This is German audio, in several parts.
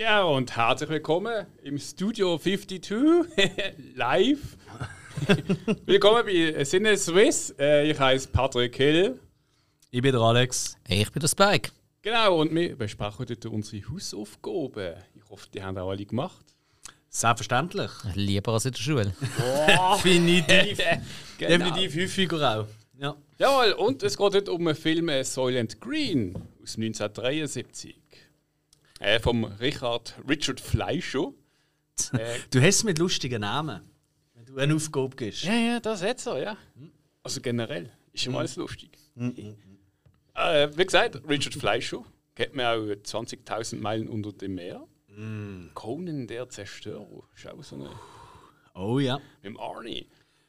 Ja, und herzlich willkommen im Studio 52 live. willkommen bei Sinne Swiss. Äh, ich heiße Patrick Hill. Ich bin der Alex. Ich bin der Spike. Genau, und wir besprechen heute unsere Hausaufgaben. Ich hoffe, die haben auch alle gemacht. Selbstverständlich. Lieber als in der Schule. Definitiv. Genau. Definitiv häufiger auch. Ja. Jawohl, und es geht heute um den Film äh, Soylent Green aus 1973. Äh, vom Richard Richard Fleischer. Äh, Du hast mit lustigen Namen, wenn du eine Aufgabe gibst. ja, ja, das hat so, ja. Also generell ist schon alles lustig. Äh, wie gesagt, Richard Fleischer kennt man auch 20.000 Meilen unter dem Meer. Conan der Zerstörer. Auch so eine. Oh ja. Mit dem Arnie.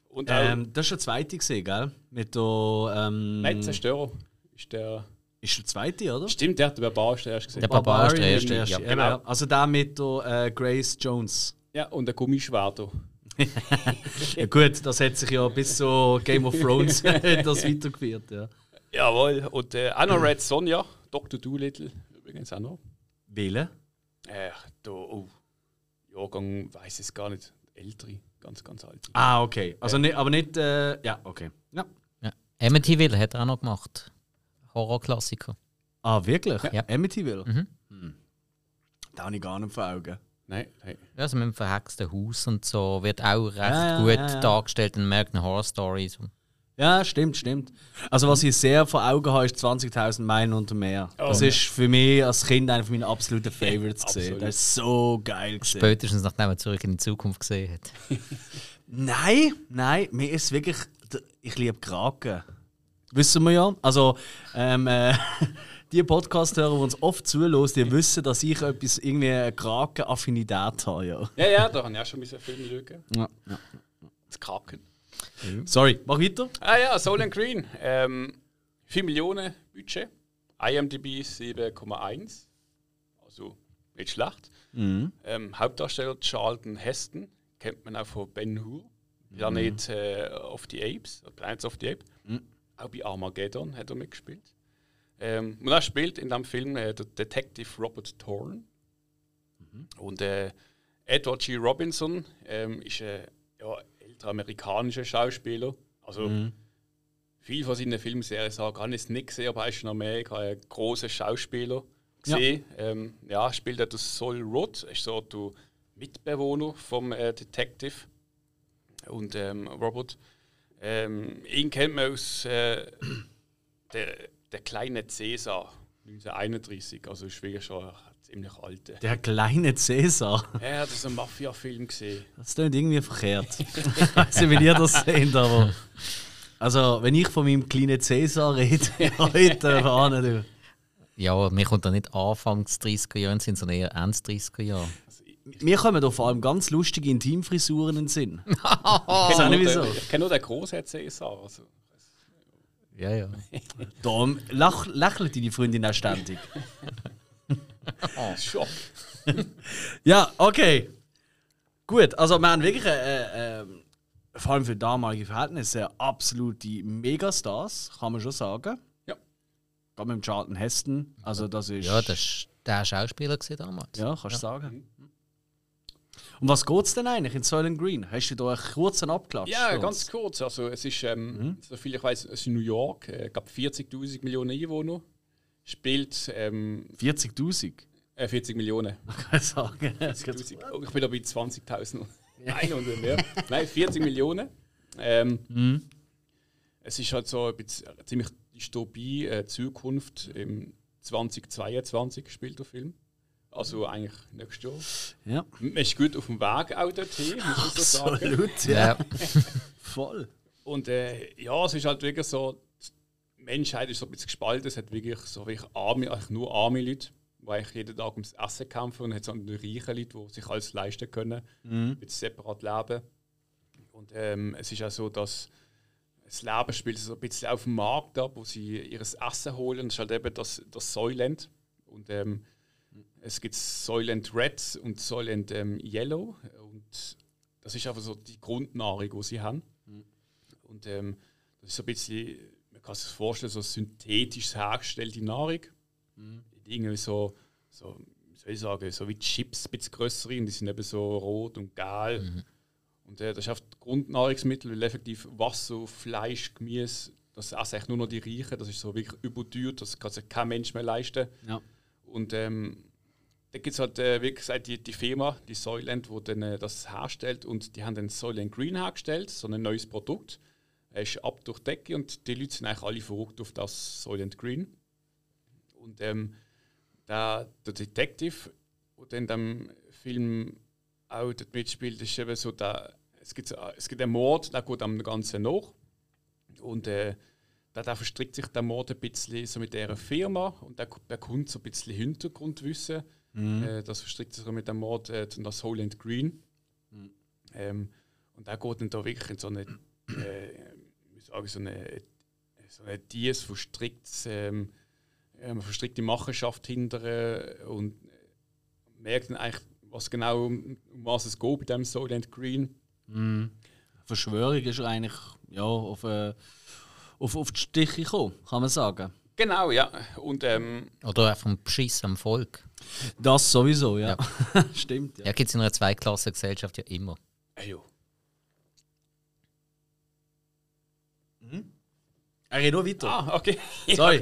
Und auch. Ähm, das ist der zweite gesehen, gell? Mit der. Ähm, Nein, Zerstörer ist der. Ist der zweite, oder? Stimmt, der hat den Barbar erst gesehen. Der Barbar ist der erste. Ja. Genau. ja. Also der mit der äh, Grace Jones. Ja, und der Gummischwerter. Ja, gut, das hat sich ja bis zu Game of Thrones das weitergeführt. Ja. Jawohl. Und äh, auch noch Red Sonja, Dr. Doolittle, übrigens auch noch. Wählen? Äh, da, oh, Jahrgang weiß es gar nicht. Ältere, ganz, ganz alte. Ah, okay. Also nicht, aber nicht. Äh, ja, okay. Ja. Ja. Amityville hat er auch noch gemacht. Horrorklassiker. Ah, wirklich? Ja. Amityville? Mhm. Hm. Da habe ich gar nicht vor Augen. Nein, nein. Ja, also mit dem verhexten Haus und so wird auch recht Ja, ja, gut ja, ja. dargestellt in American Horror Stories. Ja, stimmt, stimmt. Also was ich sehr vor Augen habe, ist 20.000 Meilen unter Meer. Das Oh. ist für mich als Kind einer meiner absoluten Favorites gesehen. absolut. Das ist so geil gesehen. Spätestens nachdem er zurück in die Zukunft gesehen hat. Nein, nein, mir ist wirklich, ich liebe Kraken. Wissen wir ja. Also ähm, äh, die Podcast-Hörer, die uns oft zuhören, die wissen, dass ich etwas irgendwie eine Kraken-Affinität habe. Ja. Ja, ja, da habe ich auch schon Film schauen. Ja, ja. Das Kraken. Sorry, mach weiter. Ah ja, Soul and Green. Ähm, 4 Millionen Budget. IMDb 7,1. Also nicht schlecht. Mhm. Ähm, Hauptdarsteller Charlton Heston. Kennt man auch von Ben Hur. Planet äh, of the Apes. äh, Planet of the Apes. Auch bei Armageddon hat er mitgespielt. Ähm, und er spielt in dem Film äh, der Detective Robert Thorne. Und äh, Edward G. Robinson ähm, ist ein ja, älterer amerikanischer Schauspieler. Also viel von seinen Filmserien sagen, habe ich es nicht gesehen, aber er ist in Amerika ein großer Schauspieler gesehen. Ja, ähm, ja spielt er das Sol Rudd, ist so der Mitbewohner vom äh, Detective und ähm, Robert. Ähm, ihn kennt man aus äh, der, der kleine Cäsar 1931, also ist wirklich schon ein ziemlich alter. Der kleine Cäsar. Ja, das ist ein Mafia-Film gesehen. Das klingt irgendwie verkehrt. ich weiß nicht, wie ihr das seht, aber. Also, wenn ich von meinem kleinen Cäsar rede, heute warne du. Ja, mir kommt da nicht Anfangs 30er Jahre Sinn, sondern eher Ende 30er Jahre. Mir kommen da vor allem ganz lustige Intimfrisuren in den Sinn. Ich kenne nur, ich kenn nur den großen Cäsar. Also. Ja, ja. Darum lach, lächelt deine Freundin auch ständig. Schock. Ja, okay. Gut, also wir haben wirklich, äh, äh, vor allem für damalige Verhältnisse, absolute Megastars, kann man schon sagen. Ja. Gerade mit dem Charlton Heston, also das ist... Ja, das war der Schauspieler damals. Ja, kannst du sagen. Um was geht es denn eigentlich in Soylent Green? Hast du da einen kurzen Abklatsch? Ja, ganz kurz. Also, es ist, ähm, soviel ich weiß, es ist in New York, äh, gab 40.000 Millionen Einwohner. Spielt ähm, 40'000, äh, 40 Millionen. kann sagen. 40.000. Oh, ich bin da bei 20.000. Nein, und mehr. Nein, 40 Millionen. Ähm, Es ist halt so ein bisschen, eine ziemlich Dystopie, äh, Zukunft im 2022 spielt der Film. Also eigentlich nächstes Jahr. Ja, Man ist gut auf dem Weg auch dorthin, muss ich so sagen. absolut, ja. Voll. Und äh, ja, es ist halt wirklich so, die Menschheit ist so ein bisschen gespalten. Es hat wirklich so wirklich arme, eigentlich nur arme Leute, die eigentlich jeden Tag ums Essen kämpfen und es hat so die reichen Leute, die sich alles leisten können, ein bisschen separat leben. Und ähm, es ist auch so, dass das Leben spielt so ein bisschen auf dem Markt ab, wo sie ihr Essen holen. Das ist halt eben das, das Soylent. Und ähm, es gibt Soylent Red und Soylent ähm, Yellow. Und das ist einfach so die Grundnahrung, die sie haben. Und ähm, das ist so ein bisschen, man kann sich das vorstellen, so synthetisch hergestellte Nahrung. Irgendwie so, so soll ich sagen, so wie Chips, ein bisschen grössere, und die sind eben so rot und gelb. Mhm. Und äh, das ist einfach Grundnahrungsmittel, weil effektiv Wasser, Fleisch, Gemüse, das essen eigentlich nur noch die Reichen. Das ist so wirklich überteuert, das kann sich kein Mensch mehr leisten. Ja. Und ähm, da gibt es halt äh, gesagt die, die Firma, die Soylent, die dann äh, das herstellt und die haben dann Soylent Green hergestellt, so ein neues Produkt. Er ist ab durch die Decke und die Leute sind eigentlich alle verrückt auf das Soylent Green. Und ähm, der, der Detective, der in dem Film auch mitspielt, ist eben so, der, es, gibt, so- es gibt einen Mord, der geht am Ganzen nach. Und äh, der, der verstrickt sich der Mord ein bisschen so mit dieser Firma und der bekommt so ein bisschen Hintergrundwissen. Äh, das verstrickt sich mit dem Mord äh, zu das Holland Green. Ähm, und der geht dann da wirklich in so eine, äh, ich, so eine, so eine Dies verstricktes, ähm, verstrickte Machenschaft hinter äh, und merkt dann eigentlich, was genau um, um was es geht bei dem Solent Green. Verschwörung ist eigentlich ja, auf, äh, auf, auf die Stiche gekommen, kann man sagen. Genau, ja. Und ähm, Oder einfach ein Beschiss am Volk. Das sowieso, ja. Stimmt, ja. Ja, gibt es in einer Zweiklassengesellschaft ja immer. äh, ja. Er geht noch weiter. Ah, okay. Sorry.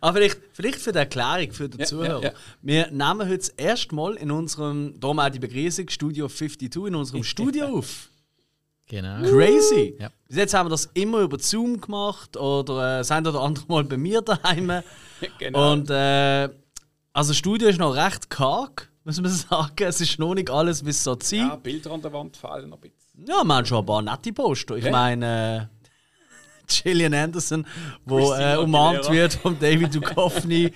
Aber vielleicht, vielleicht für die Erklärung für den Ja, Zuhörer. ja, ja. Wir nehmen heute das erste Mal in unserem, darum auch die Begrüßung, Studio 52, in unserem Studio auf. Genau. Crazy! Ja. Bis jetzt haben wir das immer über Zoom gemacht oder äh, das ein oder andere Mal bei mir daheim. genau. Und äh, also das Studio ist noch recht karg, muss man sagen. Es ist noch nicht alles, wie es so sein ja, Bilder an der Wand fallen noch ein bisschen. Ja, wir haben schon ein paar nette Poster. Ich Ja. meine, äh, Gillian Anderson, wo äh, umarmt wird von David Duchovny,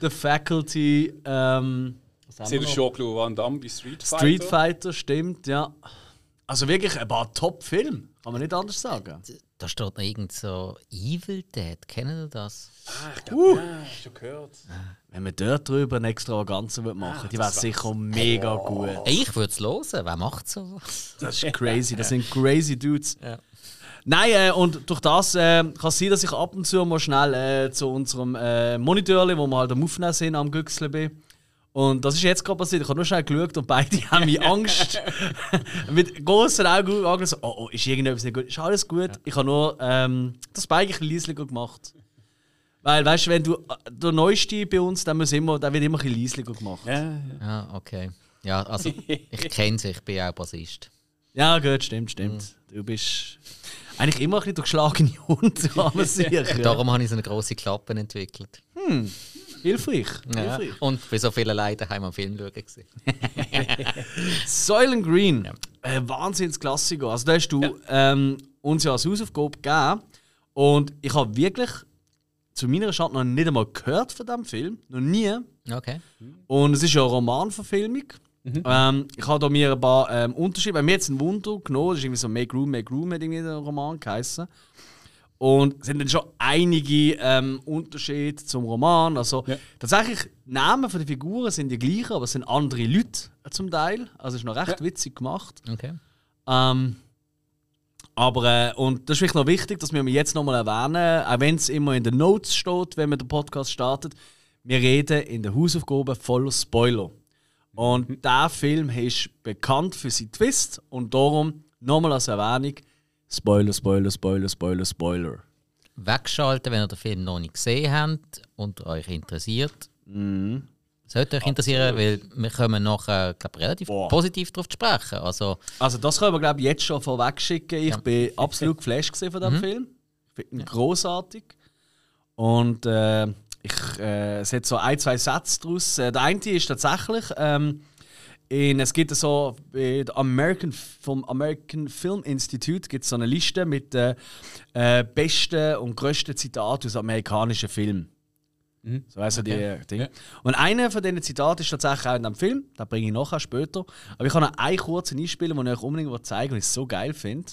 The Faculty, ähm, was haben Sie wir haben? Jean-Claude Van Damme bei Street Fighter. Street Fighter, stimmt, ja. Also wirklich ein paar Top-Filme, kann man nicht anders sagen. Da steht noch irgend so Evil Dead. Kennen ihr das? Ah, ich glaub, ja, schon gehört. Wenn man dort drüber eine Extravaganza machen würde, die wäre sicher mega gut. Ich würde es hören. Wer macht sowas? Das ist crazy, das sind crazy Dudes. Ja. Nein, äh, und durch das äh, kann es sein, dass ich ab und zu mal schnell äh, zu unserem äh, Monitor, wo wir halt am Aufnehmen sind, am Güchseln bin. Und das ist jetzt gerade passiert. Ich habe nur schnell geschaut und beide haben mich Angst mit großen Augen angeschaut. So, oh, oh, ist irgendetwas nicht gut? Ist alles gut? Ich habe nur ähm, das Bike ein bisschen gemacht. Weil, weißt du, wenn du der Neueste bei uns, dann, muss immer, dann wird immer ein bisschen gemacht. Ja, Ja, ja. Ja, okay. Ja, also ich kenne es, ich bin auch Bassist. gut, stimmt, stimmt. Du bist eigentlich immer ein bisschen durchschlagene Hund, kann man sicher. Darum habe ich so eine große Klappe entwickelt. Hilfreich, Ja. hilfreich. Und bei so vielen Leuten haben wir Film schauen. gewesen. Soylent Green, äh, Wahnsinnsklassiker. Also da hast du ähm, uns ja als Hausaufgabe gegeben. Und ich habe wirklich zu meiner Schande noch nicht einmal gehört von diesem Film. Noch nie. Okay. Und es ist ja eine Romanverfilmung. Ähm, ich habe da mir ein paar ähm, Unterschiede. Bei mir jetzt ein Wunder genommen. Das ist irgendwie so Make Room, Make Room hat irgendwie der Roman geheißen. Und es sind dann schon einige ähm, Unterschiede zum Roman. Also Ja. tatsächlich, die Namen der Figuren sind die gleichen, aber es sind andere Leute äh, zum Teil. Also es ist noch recht witzig gemacht. okay. Ähm, aber, äh, und das ist vielleicht noch wichtig, dass wir jetzt nochmal erwähnen, auch wenn es immer in den Notes steht, wenn man den Podcast startet, wir reden in der Hausaufgabe voller Spoiler. Und der Film ist bekannt für seinen Twist und darum nochmal als Erwähnung: Spoiler, Spoiler, Spoiler, Spoiler, Spoiler. Wegschalten, wenn ihr den Film noch nicht gesehen habt und euch interessiert. Sollte euch interessieren, weil wir kommen nachher glaub, relativ Boah. positiv darauf zu sprechen. Also, Also, das können wir, glaube jetzt schon vorweg schicken. Ich bin absolut geflasht von diesem Film. Ich finde ihn großartig. Und äh, ich, äh, es hat so ein, zwei Sätze daraus. Äh, der eine ist tatsächlich, ähm, in, es gibt so der American, vom American Film Institute gibt so eine Liste mit den äh, besten und grössten Zitaten aus amerikanischen Filmen. So also die Dinge. Und einer von diesen Zitaten ist tatsächlich auch in dem Film, den bringe ich nachher später. Aber ich kann noch einen kurzen einspielen, den ich euch unbedingt zeigen will, und ich es so geil finde.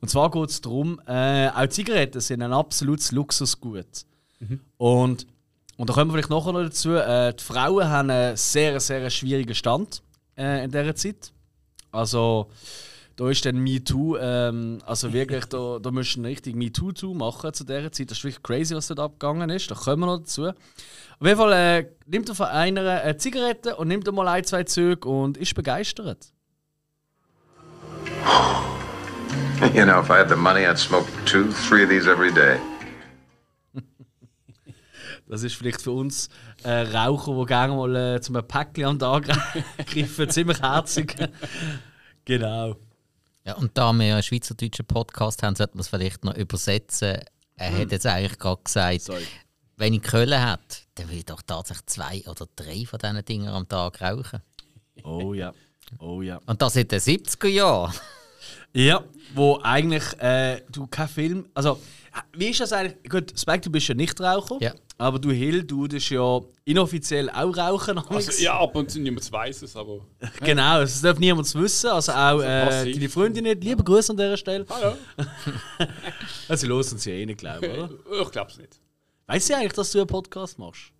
Und zwar geht es darum, äh, auch Zigaretten sind ein absolutes Luxusgut. Und, und da kommen wir vielleicht nachher noch dazu, äh, die Frauen haben einen sehr, sehr schwierigen Stand äh, in dieser Zeit. Also da ist dann MeToo, ähm, also wirklich, da, da musst du richtig MeToo machen zu dieser Zeit. Das ist wirklich crazy, was dort abgegangen ist. Da kommen wir noch dazu. Auf jeden Fall äh, nimmt er von einer eine Zigarette und nimmt mal ein, zwei Züge und ist begeistert. You know, if I had the money, I'd smoke two, three of these every day. Das ist vielleicht für uns äh, Raucher, die gerne mal äh, zum Päckchen am Tag greifen, ziemlich herzig. genau. Ja, und da wir einen schweizerdeutschen Podcast haben, sollten wir es vielleicht noch übersetzen. Er hat jetzt eigentlich gerade gesagt, Sorry. wenn ich Köln hat, dann will ich doch tatsächlich zwei oder drei von diesen Dingen am Tag rauchen. Oh ja. Oh ja. Und das in den 70er Jahren. Ja, wo eigentlich äh, du kein Film. Also, wie ist das eigentlich? Gut, Spike, du bist ja nicht Raucher. Ja. Aber du Hill, du tust ja inoffiziell auch rauchen. Also, ja, ab und zu niemand weiß es, aber. Genau, das darf niemand wissen. Also auch äh, deine Freundin nicht. Liebe Grüße an dieser Stelle. Hallo? Also, sie hören uns ja eh nicht, glaube ich, oder? Ich glaube es nicht. Weißt sie eigentlich, dass du einen Podcast machst?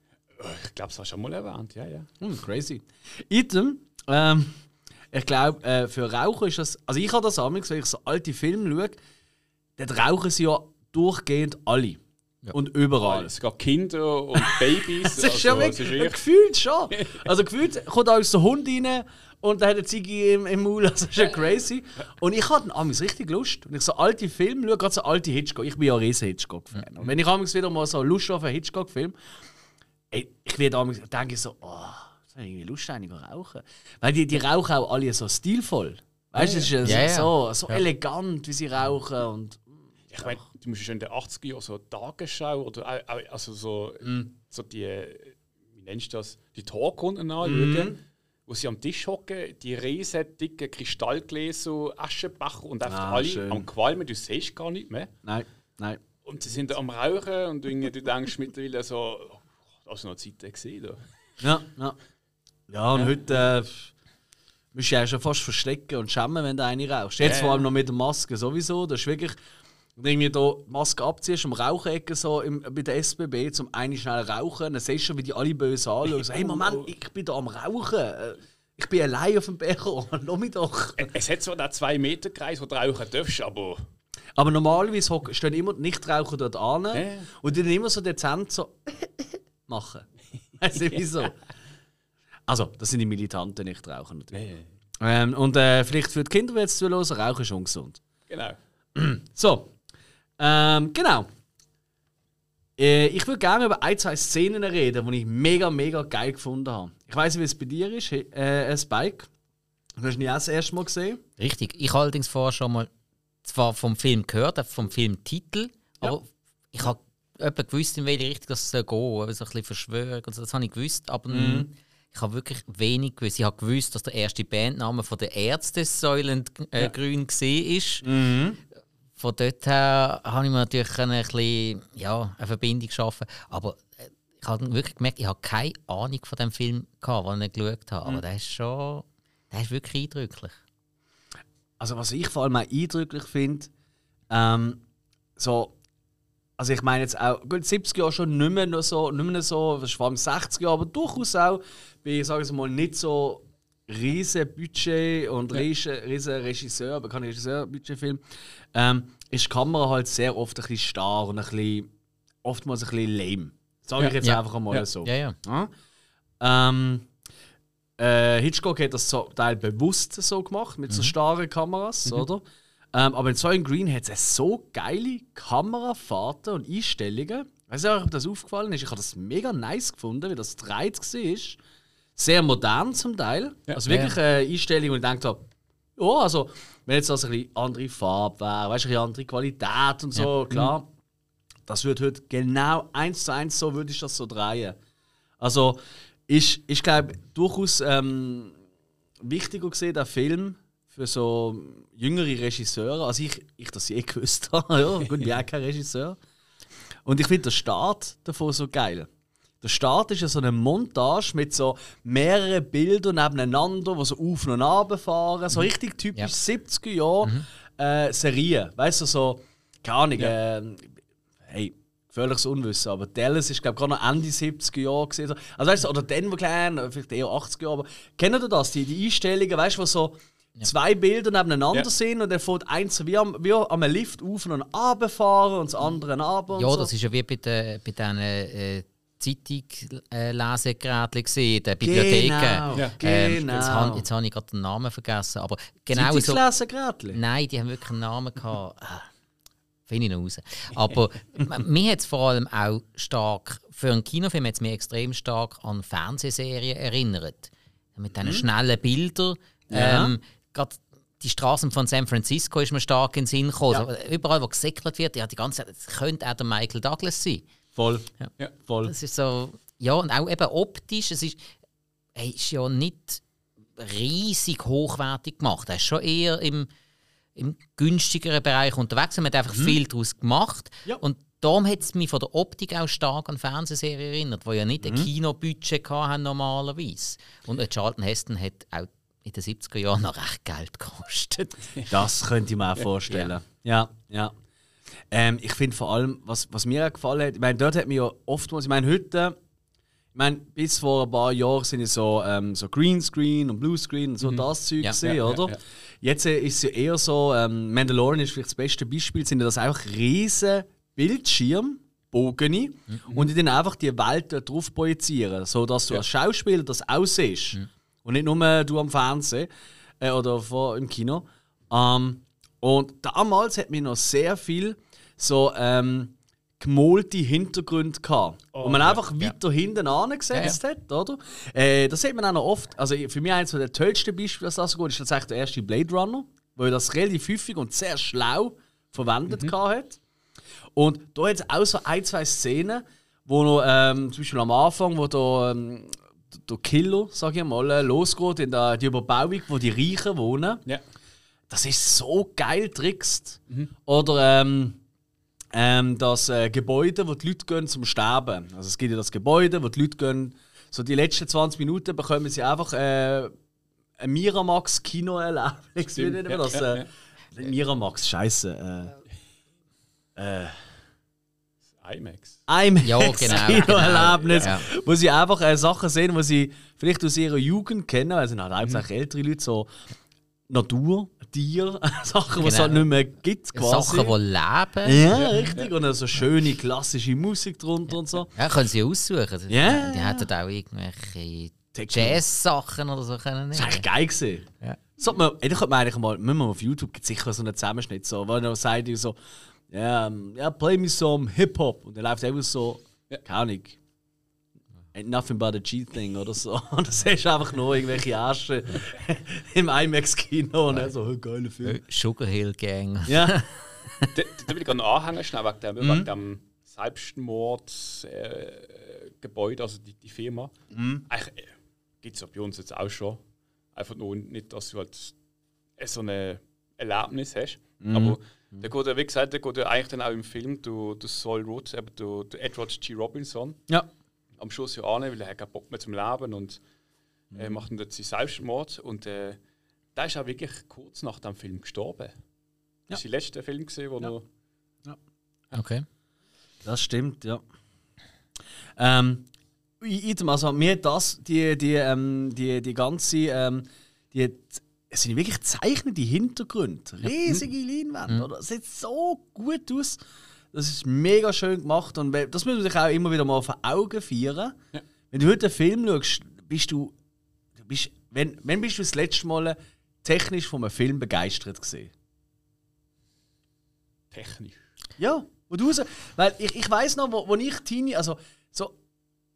Ich glaube, es hast du schon mal erwähnt, ja, ja. Hm, crazy. Item, ähm, ich glaube, äh, für Raucher ist das. Also, ich habe das amigs, wenn ich so alte Filme schaue, dann rauchen sie ja durchgehend alle. Und überall. Es gibt Kinder und Babys. Das ist ja also, es wirklich, ist gefühlt schon. Also gefühlt kommt auch so ein Hund rein und dann hat eine Ziege im, im Maul, also das ist ja crazy. Und ich hatte amigs richtig Lust. Wenn ich so alte Filme schaue, gerade so alte Hitchcock, ich bin ja ein riesen Hitchcock-Fan. Und wenn ich amigs wieder mal so Lust auf einen Hitchcock-Film, ich werde amigs, denke ich so, oh, das habe ich irgendwie Lust, eigentlich zu rauchen. Weil die, die rauchen auch alle so stilvoll. Weißt du, es ist ja, Ja, ja. so, so elegant, wie sie rauchen und Ich meine, du musst schon in den 80er Jahren so Tagesschau oder auch- also so, so die, wie nennst du das, die Talkrunden anschauen, wo sie am Tisch hocken, die riesen dicken Kristallgläser, Aschenbecher und einfach Ah, alle schön. am Qualmen, du siehst gar nicht mehr. nein, nein. Und sie sind am Rauchen und irgendwie, du denkst mittlerweile so, oh, das war noch Zeiten gesehen. Da. Ja, ja. Ja, und heute äh, musst du ja schon fast verstecken und schämen, wenn du eine rauchst. Jetzt Ja. vor allem noch mit der Maske sowieso. Das ist wirklich. Du irgendwie da die Maske abziehst, am Rauchecken so im, bei der SBB, zum einen schnell rauchen, dann siehst du schon, wie die alle böse anschauen. So, hey, Moment, ich bin da am Rauchen. Äh, Ich bin allein auf dem Becher. Lass mich doch. Es hat zwar den 2 Meter Kreis, wo du rauchen darfst, aber Aber normalerweise stehen immer die Nichtraucher dort an Ja. und die dann immer so dezent so machen. Weißt du wieso? Also, das sind die militanten Nichtraucher natürlich. Ähm, und äh, vielleicht für die Kinder, die jetzt zuhören, Rauchen ist ungesund. genau. So, ähm, genau. Äh, ich würde gerne über ein, zwei Szenen reden, die ich mega, mega geil gefunden habe. Ich weiß nicht, wie es bei dir ist, äh, Spike. Du hast ihn auch das erste Mal gesehen. Richtig. Ich habe allerdings vorher schon mal zwar vom Film gehört, vom Filmtitel, aber ich habe etwa gewusst, in welche Richtung das soll gehen soll. So ein bisschen Verschwörung und so, das habe ich gewusst, aber Mhm. ich habe wirklich wenig gewusst. Ich habe gewusst, dass der erste Bandname von der Ärzte Säulend äh, Grün gesehen ist. Mhm. Von dort her habe ich mir natürlich ein bisschen, ja, eine Verbindung schaffen. Aber äh, ich habe wirklich gemerkt, ich habe keine Ahnung von dem Film gehabt, den ich geschaut habe. Mhm. Aber der ist schon, der ist wirklich eindrücklich. Also was ich vor allem auch eindrücklich finde, ähm, so, also ich meine jetzt auch, gut, 70 Jahre schon nicht mehr so, nicht mehr so, vor allem 60 Jahre, aber durchaus auch bei, sagen wir mal, nicht so riesen Budget und riesen, riesen Regisseur, aber kein Regisseur-Budgetfilm, ähm, ist die Kamera halt sehr oft ein bisschen starr und ein bisschen, oftmals ein bisschen lame. Sage ich jetzt Ja. einfach einmal Ja. so. Ja, ja. Ja. Ähm, äh, Hitchcock hat das zum Teil bewusst so gemacht, mit so starren Kameras, oder? Ähm, aber in Soylent Green hat es so geile Kamerafahrten und Einstellungen. Ich weiß nicht, ob das aufgefallen ist. Ich habe das mega nice gefunden, wie das dreht war. Sehr modern zum Teil. Also wirklich eine Einstellung, wo ich gedacht habe, ja, also, wenn jetzt das ein bisschen andere Farbe wäre, weißt du, ein bisschen andere Qualität und so, klar. Das würde heute genau eins zu eins so würde ich das so drehen. Also, ich, ich glaube, durchaus ähm, wichtiger gesehen, der Film für so jüngere Regisseure, als ich, ich das je gewusst habe. ja, gut, ich bin auch kein Regisseur. Und ich finde den Start davon so geil. Der Start ist ja so eine Montage mit so mehreren Bildern nebeneinander, die so auf und ab fahren. So richtig typisch Ja. 70er Jahre äh, Serien. Weißt du, so, keine Ahnung, ähm, hey, völliges Unwissen, aber Dallas ist, glaube ich, gerade noch Ende 70er Jahre gesehen. Also, weißt du, oder Denver Clan, vielleicht eher 80er Jahre, aber kennt ihr das? Die, die Einstellungen, weißt du, wo so zwei Bilder nebeneinander Ja. sind und dann fährt eins wie am, wie am Lift auf und runterfahren und das andere runter. Ja, so. das ist ja wie bei, den, bei diesen äh, Zeitung-Lesegeräten gesehen, der Bibliotheken. Genau, Ja. Ähm, genau. jetzt habe jetzt hab ich gerade den Namen vergessen, aber genau so. Nein, die haben wirklich einen Namen gehabt. Ah, Finde ich noch raus. Aber mir hat es vor allem auch stark, für einen Kinofilm hat es mich extrem stark an Fernsehserien erinnert. Mit diesen schnellen Bildern. Ja. Ähm, gerade die Straßen von San Francisco ist mir stark in den Sinn gekommen. Also, überall, wo gesäckelt wird, ja, die ganze Zeit, das könnte auch der Michael Douglas sein. Voll. Ja. Voll. Das ist so, ja, und auch eben optisch, es ist, er ist ja nicht riesig hochwertig gemacht. Er ist schon eher im, im günstigeren Bereich unterwegs. Man hat einfach viel daraus gemacht. Ja. Und darum hat es mich von der Optik auch stark an Fernsehserien erinnert, die ja nicht ein Kinobudget hatten normalerweise. Und äh, Charlton Heston hat auch in den 70er Jahren noch recht Geld gekostet. Das könnte ich mir auch vorstellen. Ja, ja. Ähm, ich finde vor allem, was, was mir auch gefallen hat, ich meine, dort hat mir ja oftmals, ich meine, heute, ich meine, bis vor ein paar Jahren sind es so, ähm, so Greenscreen und Bluescreen und so das Zeug Ja. gesehen, Ja, oder? ja. Jetzt äh, ist es ja eher so, ähm, Mandalorian ist vielleicht das beste Beispiel, sind ja das einfach riesen Bildschirm, Bogene, und die dann einfach die Welt drauf projizieren, sodass du als Schauspieler das aussiehst. Und nicht nur du am Fernsehen äh, oder vor, im Kino. Ähm, und damals hat mir noch sehr viel so ähm, gemalte Hintergründe gehabt. wo man ja, einfach ja. weiter hinten angesetzt hat, oder? Äh, das sieht man auch noch oft. Also für mich eines der tollsten Beispiele, was das so gut ist, tatsächlich der erste Blade Runner, er das relativ häufig und sehr schlau verwendet gehabt hat. Und da hat es auch so ein, zwei Szenen, wo noch, ähm, zum Beispiel am Anfang, wo da, ähm, der Killer, sag ich mal, äh, losgeht in der, die Überbauung, wo die Reichen wohnen. Ja. Das ist so geil trickst. Oder ähm, ähm, das äh, Gebäude, wo die Leute gehen zum Sterben. Also es gibt ja das Gebäude, wo die Leute gehen, so die letzten 20 Minuten bekommen sie einfach äh, ein Miramax-Kino-Erlebnis. Wie nennt man ja, ja, äh, Miramax, scheiße. Äh, IMAX. IMAX Ja, genau, Kinoerlebnis, genau, ja. wo sie einfach äh, Sachen sehen, die sie vielleicht aus ihrer Jugend kennen. Also halt hauptsächlich Mhm. ältere Leute, so Natur, Tier, Sachen, die es Genau. halt nicht mehr gibt quasi. Sachen, die leben. ja, richtig. Und dann so schöne klassische Musik drunter und so. Ja, können sie aussuchen. Ja, Die ja. hätten auch irgendwelche. Jazz-Sachen oder so können Das war eigentlich geil gewesen. Ja. Sollte man, ey, da könnte man eigentlich mal, müssen wir auf YouTube, gibt sicher so einen Zusammenschnitt, so, wo er sagt, so, ja, ähm, ja, play me some Hip-Hop. Und dann läuft einfach so, Ja. keine Ahnung, nothing but a G-Thing oder so. Und das ist einfach nur irgendwelche Ärsche im IMAX-Kino und dann so, oh, geiler Film. Sugar Hill Gang. Ja, Da, da will ich gerne anhängen, schnell wegen dem, Mhm. wegen dem Selbstmord-Gebäude, äh, also die, die Firma. Mhm. Eigentlich äh, gibt es ja bei uns jetzt auch schon. Einfach nur nicht, dass du halt äh, so ein Erlebnis hast. Mhm. Aber der geht ja, wie gesagt, der geht ja eigentlich dann auch im Film, du, du Saul Rudd, eben du, du Edward G. Robinson, ja. Am Schluss ja an, weil er hat keinen Bock mehr zum Leben und Mhm. äh, macht dann dort seinen Selbstmord. Und äh, der ist auch wirklich kurz nach dem Film gestorben. Das ist der letzte Film, gewesen, wo noch Okay. Das stimmt, ja. Ähm, also mir das, die, die, ähm, die, die ganze, ähm, die, es sind wirklich zeichnete Hintergründe, riesige Leinwände, oder? Es sieht so gut aus. Das ist mega schön gemacht und das muss man sich auch immer wieder mal vor Augen führen. Ja. Wenn du heute einen Film schaust, bist du, du bist, wenn, wenn bist du das letzte Mal technisch von einem Film begeistert gesehen? technisch. Ja, wo du raus, weil ich, ich weiß noch, wo, wo ich Teenie, also so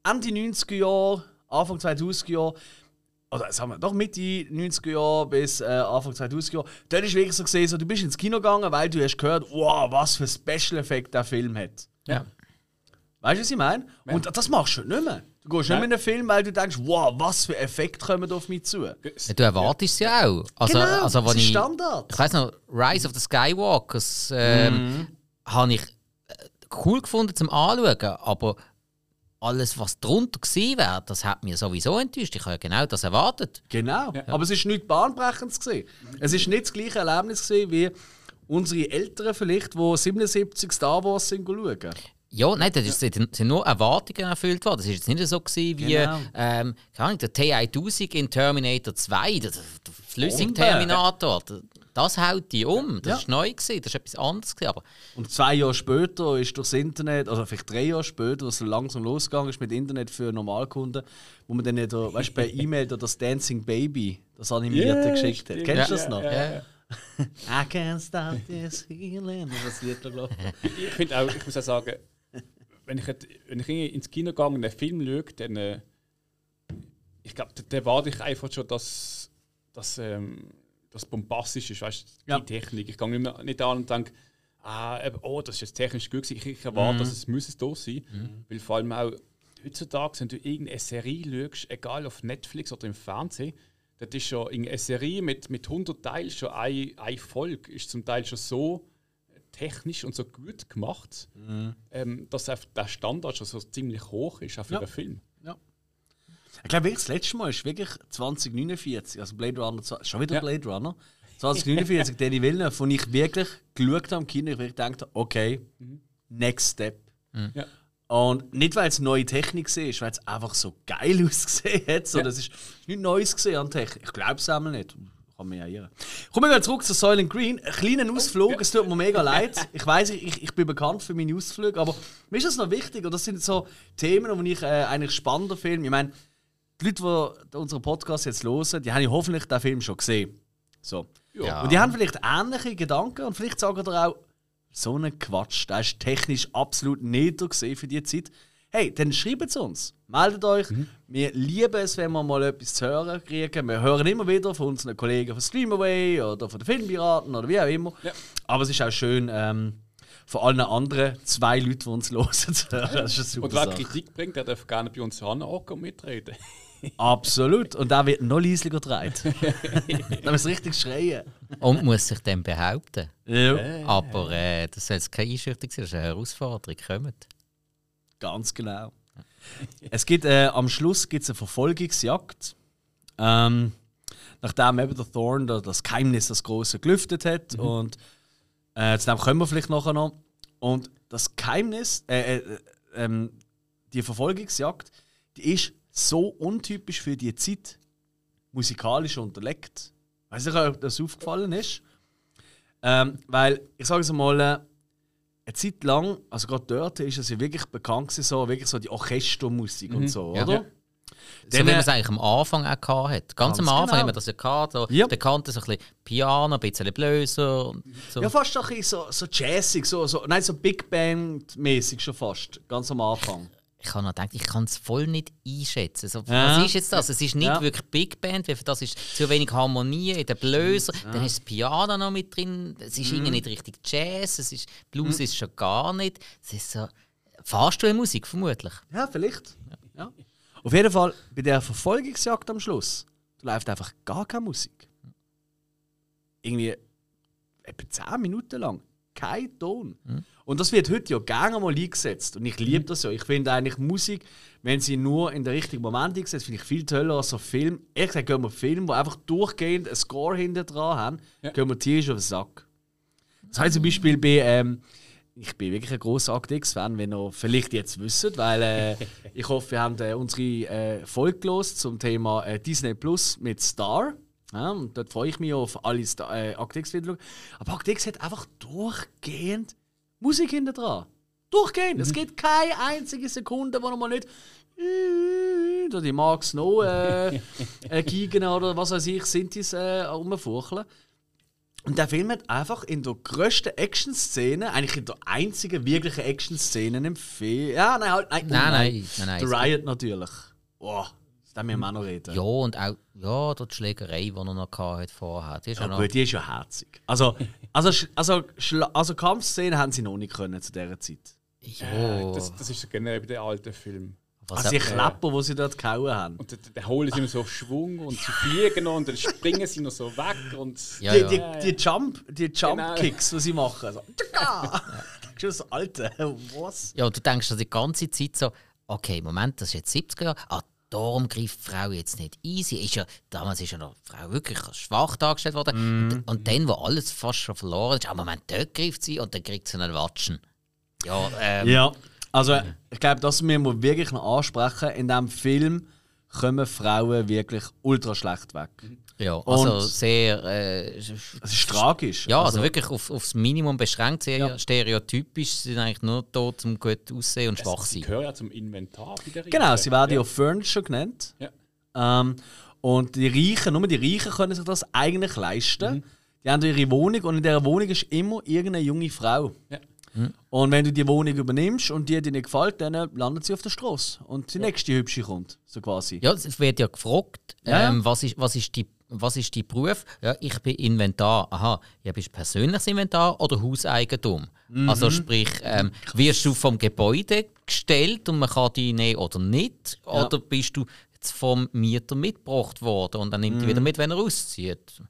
Ende 90er Jahre, Anfang 2000er Jahre, oder sagen wir doch Mitte 90er Jahre bis äh, Anfang 2000er Jahre, dann ist wirklich so gesehen, so, du bist ins Kino gegangen, weil du hast gehört, wow, was für Special Effekt der Film hat. Ja. Weißt du, was ich meine? Und das machst du nicht mehr. Du gehst nicht mehr in einen Film, weil du denkst, wow, was für Effekte kommen da auf mich zu. Ja, Du erwartest sie auch. Also, genau, also das wenn ist ich, Standard. ich weiß noch, Rise of the Skywalkers ähm, habe ich äh, cool gefunden zum Anschauen, aber alles, was drunter gewesen wäre, das hat mir sowieso enttäuscht. Ich habe ja genau das erwartet. Genau. Aber es ist nichts Bahnbrechendes. Gewesen. Es ist nicht das gleiche Erlebnis gewesen, wie unsere Eltern vielleicht, die 77 Star Wars sind schauen. Ja, nein, das ist, sind nur Erwartungen erfüllt worden. Das war jetzt nicht so gewesen wie Genau. ähm, keine Ahnung, der T1000 in Terminator 2, der, der. Flüssig-Terminator. Das haut die um. Das Ja. ist neu gewesen, das ist etwas anderes gewesen. Aber Und zwei Jahre später ist durchs Internet, also vielleicht drei Jahre später, was so langsam losgegangen ist mit Internet für Normalkunden, wo man dann nicht, weißt, du, per E-Mail da das Dancing Baby, das animierte, Ja, geschickt hat. Kennst du Ja, das noch? ja, ja. I can't stop this feeling. Das Lied, glaube ich. Ich finde auch, ich muss auch sagen, wenn ich, jetzt- wenn ich ins Kino gehe und einen Film schaue, dann. Äh, ich glaube, da, da erwarte ich einfach schon, dass das ähm, das bombastisch ist, weißt du, die Ja. Technik. Ich gehe nicht, mehr, nicht an und denke, ah, oh, das ist jetzt technisch gut gewesen. Ich, erwarte, dass es muss es da sein. Weil vor allem auch heutzutage, wenn du irgendeine Serie schaust, egal auf Netflix oder im Fernsehen, das ist schon irgendeine Serie mit, mit 100 Teilen, schon eine, eine Folge ist zum Teil schon so technisch und so gut gemacht, ähm, dass der Standard schon so ziemlich hoch ist, auch für Ja. einen Film. Ich glaube, wirklich, das letzte Mal ist wirklich 2049, also Blade Runner, schon wieder Ja. Blade Runner. 2049, Danny Villeneuve, von ich wirklich geschaut habe im Kino, ich wirklich gedacht habe, okay, next step. Ja. Und nicht, weil es neue Technik war, weil es einfach so geil ausgesehen hat. So, Ja. Das ist nichts Neues gesehen an Technik. Ich glaube es einmal nicht. Kann man ja irren. Kommen wir wieder zurück zu Soylent Green. Ein kleiner Ausflug, es tut mir mega leid. Ich weiß, ich, ich bin bekannt für meine Ausflüge, aber mir ist das noch wichtig. Und das sind so Themen, die ich äh, eigentlich spannender finde. Ich meine, die Leute, die unseren Podcast jetzt hören, die haben ja hoffentlich den Film schon gesehen. So. Ja. Und die haben vielleicht ähnliche Gedanken und vielleicht sagen ihr auch, so ein Quatsch, der ist technisch absolut nieder gesehen für die Zeit. Hey, dann schreibt es uns. Meldet euch. Wir lieben es, wenn wir mal etwas zu hören kriegen. Wir hören immer wieder von unseren Kollegen von Streamaway oder von den Filmpiraten oder wie auch immer. Ja. Aber es ist auch schön, ähm, von allen anderen zwei Leuten, die uns hören, zu hören. Das ist eine super Und wer. Kritik bringt, der darf gerne bei uns anhocken und mitreden. Absolut. Und der wird noch leislicher gedreht. Dann muss richtig schreien. Und muss sich dann behaupten. Ja. Aber äh, das soll jetzt keine Einschüchterung sein, das ist eine Herausforderung. Kommt. Ganz genau. Es gibt äh, am Schluss gibt's eine Verfolgungsjagd. Ähm, nachdem eben der Thorn da das Geheimnis das große gelüftet hat und äh, zu dem kommen wir vielleicht nachher noch. Und das Geheimnis, äh, äh, ähm, die Verfolgungsjagd, die ist so untypisch für die Zeit musikalisch unterlegt. Weiß nicht, ob das aufgefallen ist. Ähm, weil, ich sage es mal, äh, eine Zeit lang, also gerade dort, ist es ja wirklich bekannt gewesen, so, wirklich so die Orchestermusik und so, Ja. oder? Ja. So Dann, wie äh, man es eigentlich am Anfang auch gehabt hat. Ganz, am Ganz Anfang genau. haben wir das ja gehabt. So, Ja. Der kannte so ein bisschen Piano, ein bisschen Bläser. Und so. Ja, fast ein bisschen so, so jazzig, so, so, nein, so Big Band-mäßig schon fast, ganz am Anfang. Ich habe noch gedacht, ich kann es voll nicht einschätzen. So, Ja. Was ist jetzt das? Es ist nicht Ja. wirklich Big Band, weil für das ist zu wenig Harmonie in den Bläser. Dann ist das Piano noch mit drin. Es ist Mhm. irgendwie nicht richtig Jazz. Es ist, Blues ist schon gar nicht. Es ist so Fahrstuhlmusik vermutlich. Ja, vielleicht. Ja. Auf jeden Fall, bei der Verfolgungsjagd am Schluss, läuft einfach gar keine Musik. Irgendwie etwa 10 Minuten lang. Kein Ton. Und das wird heute ja gerne mal eingesetzt. Und ich liebe das ja. Ich finde eigentlich Musik, wenn sie nur in der richtigen Moment eingesetzt finde ich viel toller als so Film. Ehrlich gesagt, gehen wir Filme, die einfach durchgehend einen Score hinter dran haben, Ja. gehen wir tierisch auf den Sack. Das heißt zum Beispiel bei, ähm, ich bin wirklich ein großer Akt X-Fan, wenn ihr vielleicht jetzt wisst, weil äh, ich hoffe, wir haben äh, unsere äh, Folge gelost zum Thema äh, Disney Plus mit Star. Ja, und dort freue ich mich auf alle Star äh, Akt X-Videos. Aber Akt X hat einfach durchgehend Musik hinter dran. Durchgehend. Es gibt keine einzige Sekunde, wo man nicht äh, da die Mark Snow äh, äh, Gigen oder was weiß ich, Synthes äh, rumfurcheln. Und der Film hat einfach in der grössten Action-Szene, eigentlich in der einzigen wirklichen Action-Szene im Film. Ja, nein, halt, nein, Nein, nein, nein, nein. Der Riot natürlich. Boah, da müssen wir auch noch reden. Ja, und auch ja, dort die Schlägerei, die er noch gehabt hat vorher. Die ist ja Ja, noch, gut, die ist ja herzig. Also, also, also, also Kampfszenen haben sie noch nicht können zu dieser Zeit. ja, Äh, Das, das ist so generell bei den alten Filmen. was Also die Klepper, die sie dort gehauen haben. Und dann, dann holen sie noch so auf Schwung und sie fliegen noch und dann springen sie noch so weg. Und ja, die, ja. die, die Jump, die Jump Genau. Kicks, die sie machen. So! Das ist das Alte. Was? Ja, und du denkst die ganze Zeit so, okay, Moment, das ist jetzt 70er Jahre. Ah, darum greift die Frau jetzt nicht ein. Sie ist ja, damals ist ja noch die Frau wirklich schwach dargestellt worden. Und, und dann, wo alles fast schon verloren ist, ah, Moment, dort greift sie und dann kriegt sie einen Watschen. Ja, ähm, Ja. Also, ich glaube, das müssen wir wirklich noch ansprechen. In diesem Film kommen Frauen wirklich ultra schlecht weg. Ja, also Und- sehr. Äh, Es ist tragisch. ja, also, wirklich auf, aufs Minimum beschränkt, sehr Ja. stereotypisch. Sie sind eigentlich nur da, um gut aussehen und schwach Sie sein. gehören ja zum Inventar bei der Genau, sie werden ja ja. auch Furniture genannt. Ja. Ähm, und die Reichen, nur die Reichen können sich das eigentlich leisten. Die haben ihre Wohnung und in dieser Wohnung ist immer irgendeine junge Frau. Ja. Und wenn du die Wohnung übernimmst und die dir nicht gefällt, dann äh, landet sie auf der Straße. Und die nächste hübsche kommt, so quasi. Ja, es wird ja gefragt, Ja, ja. ähm, was, ist, was, ist die, was ist dein Beruf? Ja, ich bin Inventar. Aha, ja, bist du persönliches Inventar oder Hauseigentum? Mhm. Also sprich, ähm, wirst du vom Gebäude gestellt und man kann dich nehmen oder nicht? Ja. Oder bist du jetzt vom Mieter mitgebracht worden und dann nimmt Mhm. dich wieder mit, wenn er auszieht?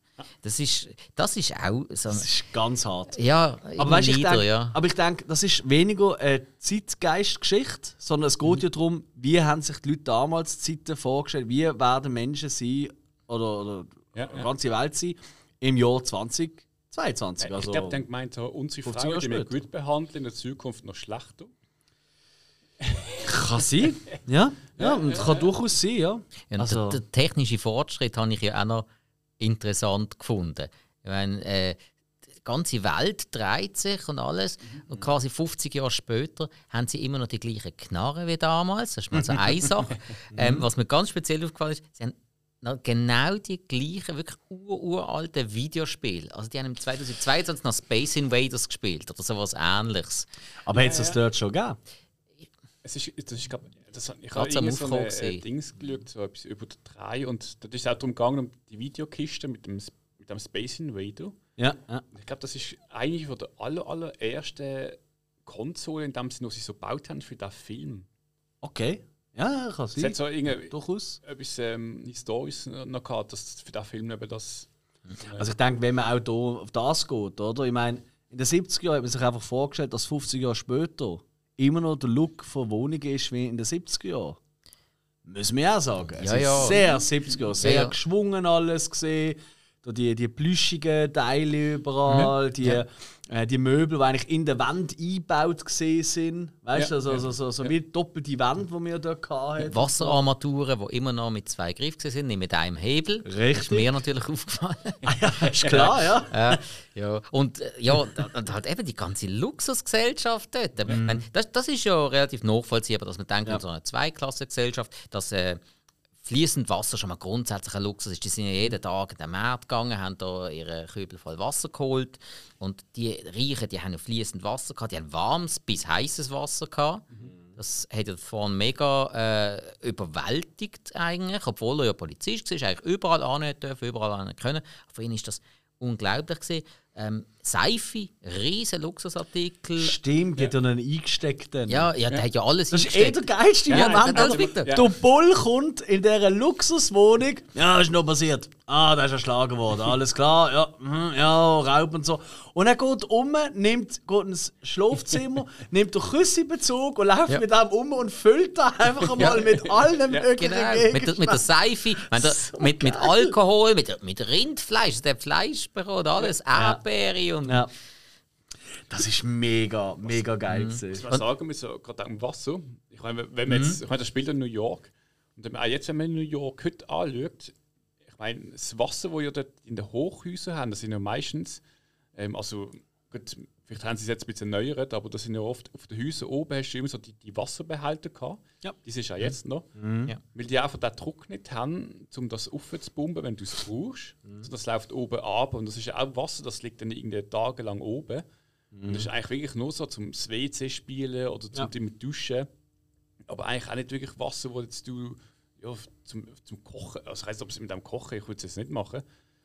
Das ist, das ist auch so... Das ist ganz hart. Ja, Aber, weißt, ich nieder, denk, ja. aber ich denke, das ist weniger eine Zeitgeistgeschichte, sondern es geht ja darum, wie haben sich die Leute damals die Zeiten vorgestellt, wie werden Menschen sein oder, oder Ja, die ja. ganze Welt sein im Jahr 2022. Ich Also, glaube, der meint so, unsere 50 Frauen, Jahre die wir später. gut behandeln, in der Zukunft noch schlechter. kann sein. Ja, ja, und kann durchaus sein, ja. Ja, Also- der, der technische Fortschritt habe ich ja auch noch interessant gefunden. Ich meine, äh, die ganze Welt dreht sich und alles. Und quasi 50 Jahre später haben sie immer noch die gleichen Knarren wie damals. Das ist mal so eine Sache. ähm, was mir ganz speziell aufgefallen ist, sie haben genau die gleichen, wirklich ur uralten Videospiele. Also die haben im 2022 noch Space Invaders gespielt oder sowas ähnliches. Aber hätte es das dort schon gegeben? Es ist, das ist, glaub, das, ich habe irgendwie so eine äh, gesehen. Dings geschaut, so etwas über die drei und da ist es auch darum gegangen, um die Videokiste mit dem, mit dem Space Invader. Ja, ja. Ich glaube, das ist eine von der aller, allerersten Konsolen, in dem sie noch sie so gebaut haben für diesen Film. Okay. Ja, kann Es hat sein. so irgendwie Durchaus. etwas ähm, Historisches noch gehabt, dass für diesen Film eben das. Also ich denke, wenn man auch hier auf das geht, oder? Ich meine, in den 70er Jahren hat man sich einfach vorgestellt, dass 50 Jahre später immer noch der Look von Wohnungen ist wie in den 70er Jahren. Müssen wir auch sagen. Es Ja, ist ja. sehr 70er, sehr Ja, ja. geschwungen alles gesehen. Da die, die plüschigen Teile überall, die, äh, die Möbel, die eigentlich in der Wand eingebaut gesehen sind. Weißt du, Ja, also, ja. also, so, so wie doppelte Wand, die wir dort hatten. Wasserarmaturen, die immer noch mit zwei Griffen sind, nicht mit einem Hebel. Das ist Richtig. mir natürlich aufgefallen. Ah, ja, ist klar, ja. äh, ja. Und ja, und halt eben die ganze Luxusgesellschaft dort. Mhm. das, das ist ja relativ nachvollziehbar, dass man denkt, in so einer Zweiklassengesellschaft, dass äh, fließend Wasser schon mal grundsätzlich ein Luxus ist. Die sind ja jeden Tag in den Markt gegangen, haben da ihre Kübel voll Wasser geholt. Und die Reichen, die haben ja fließend Wasser gehabt, die haben warmes bis heißes Wasser gehabt. Das hat ja vorhin mega äh, überwältigt eigentlich, obwohl er ja Polizist war, eigentlich überall annehmen dürfen, überall annehmen können. Für ihn ist das unglaublich gewesen. Ähm, Seife, riesen Luxusartikel. Stimmt, die hat ja einen eingesteckten. Ja, ja, der hat ja alles Das ist eh der geilste Ja, Moment. das oder? bitte. Der Bull kommt in dieser Luxuswohnung. Ja, ist noch passiert. Ah, da ist erschlagen worden. Alles klar. Ja, mhm, ja, Raub und so. Und er geht um, nimmt geht ins Schlafzimmer, nimmt den Küssebezug und läuft Ja. mit dem um und füllt da einfach einmal mit allem möglichen Genau, mit, der- mit der Seife, wenn der, mit, mit Alkohol, mit, mit Rindfleisch, der Fleischbrot, alles, Erdbeere und. Ja. Das ist mega, mega geil gewesen. Ich muss sagen, wir so gerade am Wasser. Ich meine, wenn man jetzt, ich meine, das spielt in New York. Und wenn man- auch jetzt, wenn man New York heute anschaut, ich meine, das Wasser, das ihr dort in den Hochhäusern haben, das sind ja meistens, ähm, also gut, vielleicht haben sie es jetzt ein bisschen erneuert, aber das sind ja oft auf den Häusern oben hast du immer so die, die Wasserbehälter gehabt. Ja. Das ist ja jetzt noch. Ja. Weil die einfach den Druck nicht haben, um das aufzubomben, wenn du es brauchst. Also das läuft oben ab und das ist ja auch Wasser, das liegt dann irgendwie tagelang oben. Und das ist eigentlich wirklich nur so zum WC spielen oder zum ja. Duschen. Aber eigentlich auch nicht wirklich Wasser, wo jetzt du ja, zum, zum Kochen, also ich weiß nicht, ob es mit dem Kochen, ich würde es jetzt nicht machen.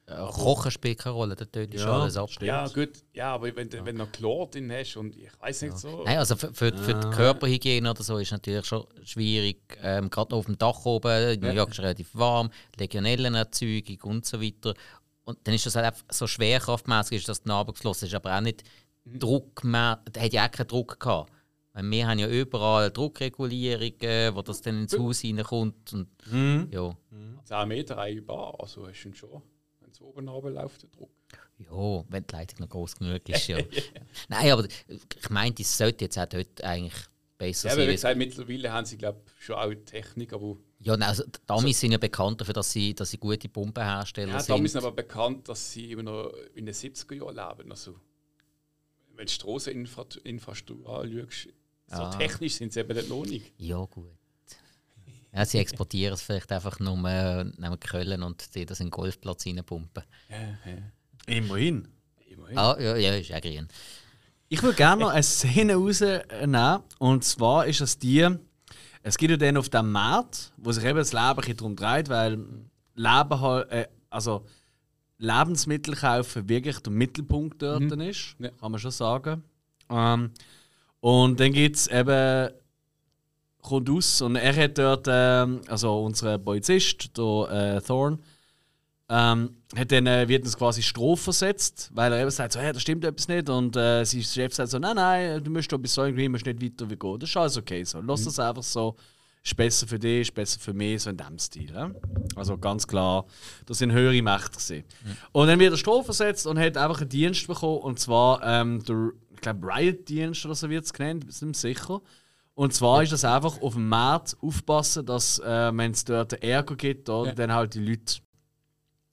Äh, Kochen spielt keine Rolle, da tötet Ja, ja, alles ab. Ja, gut, ja, aber wenn, du- wenn du noch Chlor drin hast und ich weiß nicht so. Nein, also für, für, für die Körperhygiene oder so ist natürlich schon schwierig. Ähm, Gerade auf dem Dach oben, in New York ist es relativ warm, Legionellenerzeugung und so weiter. Und dann ist das halt einfach so schwerkraftmäßig, ist das Narbe geflossen. ist aber auch nicht Druck mehr, da hat ja auch keinen Druck gehabt. Weil wir haben ja überall Druckregulierungen, wo das dann ins Haus reinkommt. Und, ja. 10 Meter eine Bar, also hast du schon, wenn es oben runterläuft, der Druck. Ja, wenn die Leitung noch groß genug ist, ja. Nein, aber ich meinte, es sollte jetzt auch dort eigentlich besser Ja, aber wie sein. gesagt, mittlerweile haben sie, glaube ich, schon auch Technik, aber Ja, nein, also, die Amis sind ja bekannt dafür, dass sie, dass sie gute Pumpenhersteller ja, sind. damit sind aber bekannt, dass sie immer noch in den 70er Jahren leben. Also, wenn du die Strasseninfrastruktur anschaust, so Ah. technisch sind sie eben noch nicht. Ja, gut. Ja, sie exportieren es vielleicht einfach nur nehmen Köln und die das in den Golfplatz reinpumpen. Ja, ja. Immerhin. Immerhin. Ah, ja, ja, ist ja grün. Ich würde gerne noch eine Szene rausnehmen. Und zwar ist es die, es gibt ja dann auf dem Markt, wo sich eben das Leben ein darum dreht, weil Leben halt, äh, also Lebensmittel kaufen wirklich der Mittelpunkt dort ist, Ja. kann man schon sagen. Ähm, und dann gibt es eben, kommt aus und er hat dort, ähm, also unser Polizist, der äh, Thorn, ähm, hat dann, äh, wird uns quasi Strophe versetzt, weil er eben sagt, so, hey, da stimmt etwas nicht. Und äh, sein Chef sagt so, nein, nein, du musst doch bis so Green musst nicht weiter wie gehen. Das ist alles okay so. Lass das einfach so. Ist besser für dich, ist besser für mich, so in diesem Stil. Ja? Also ganz klar, das sind höhere Mächte. Gewesen. Und dann wird er Strophe versetzt und hat einfach einen Dienst bekommen. Und zwar ähm, der, ich glaube, Riot-Dienst oder so wird es genannt, ich bin nicht mehr sicher. Und zwar ist das einfach auf dem Markt aufpassen, dass, äh, wenn es dort Ärger gibt, oder, Ja. dann halt die Leute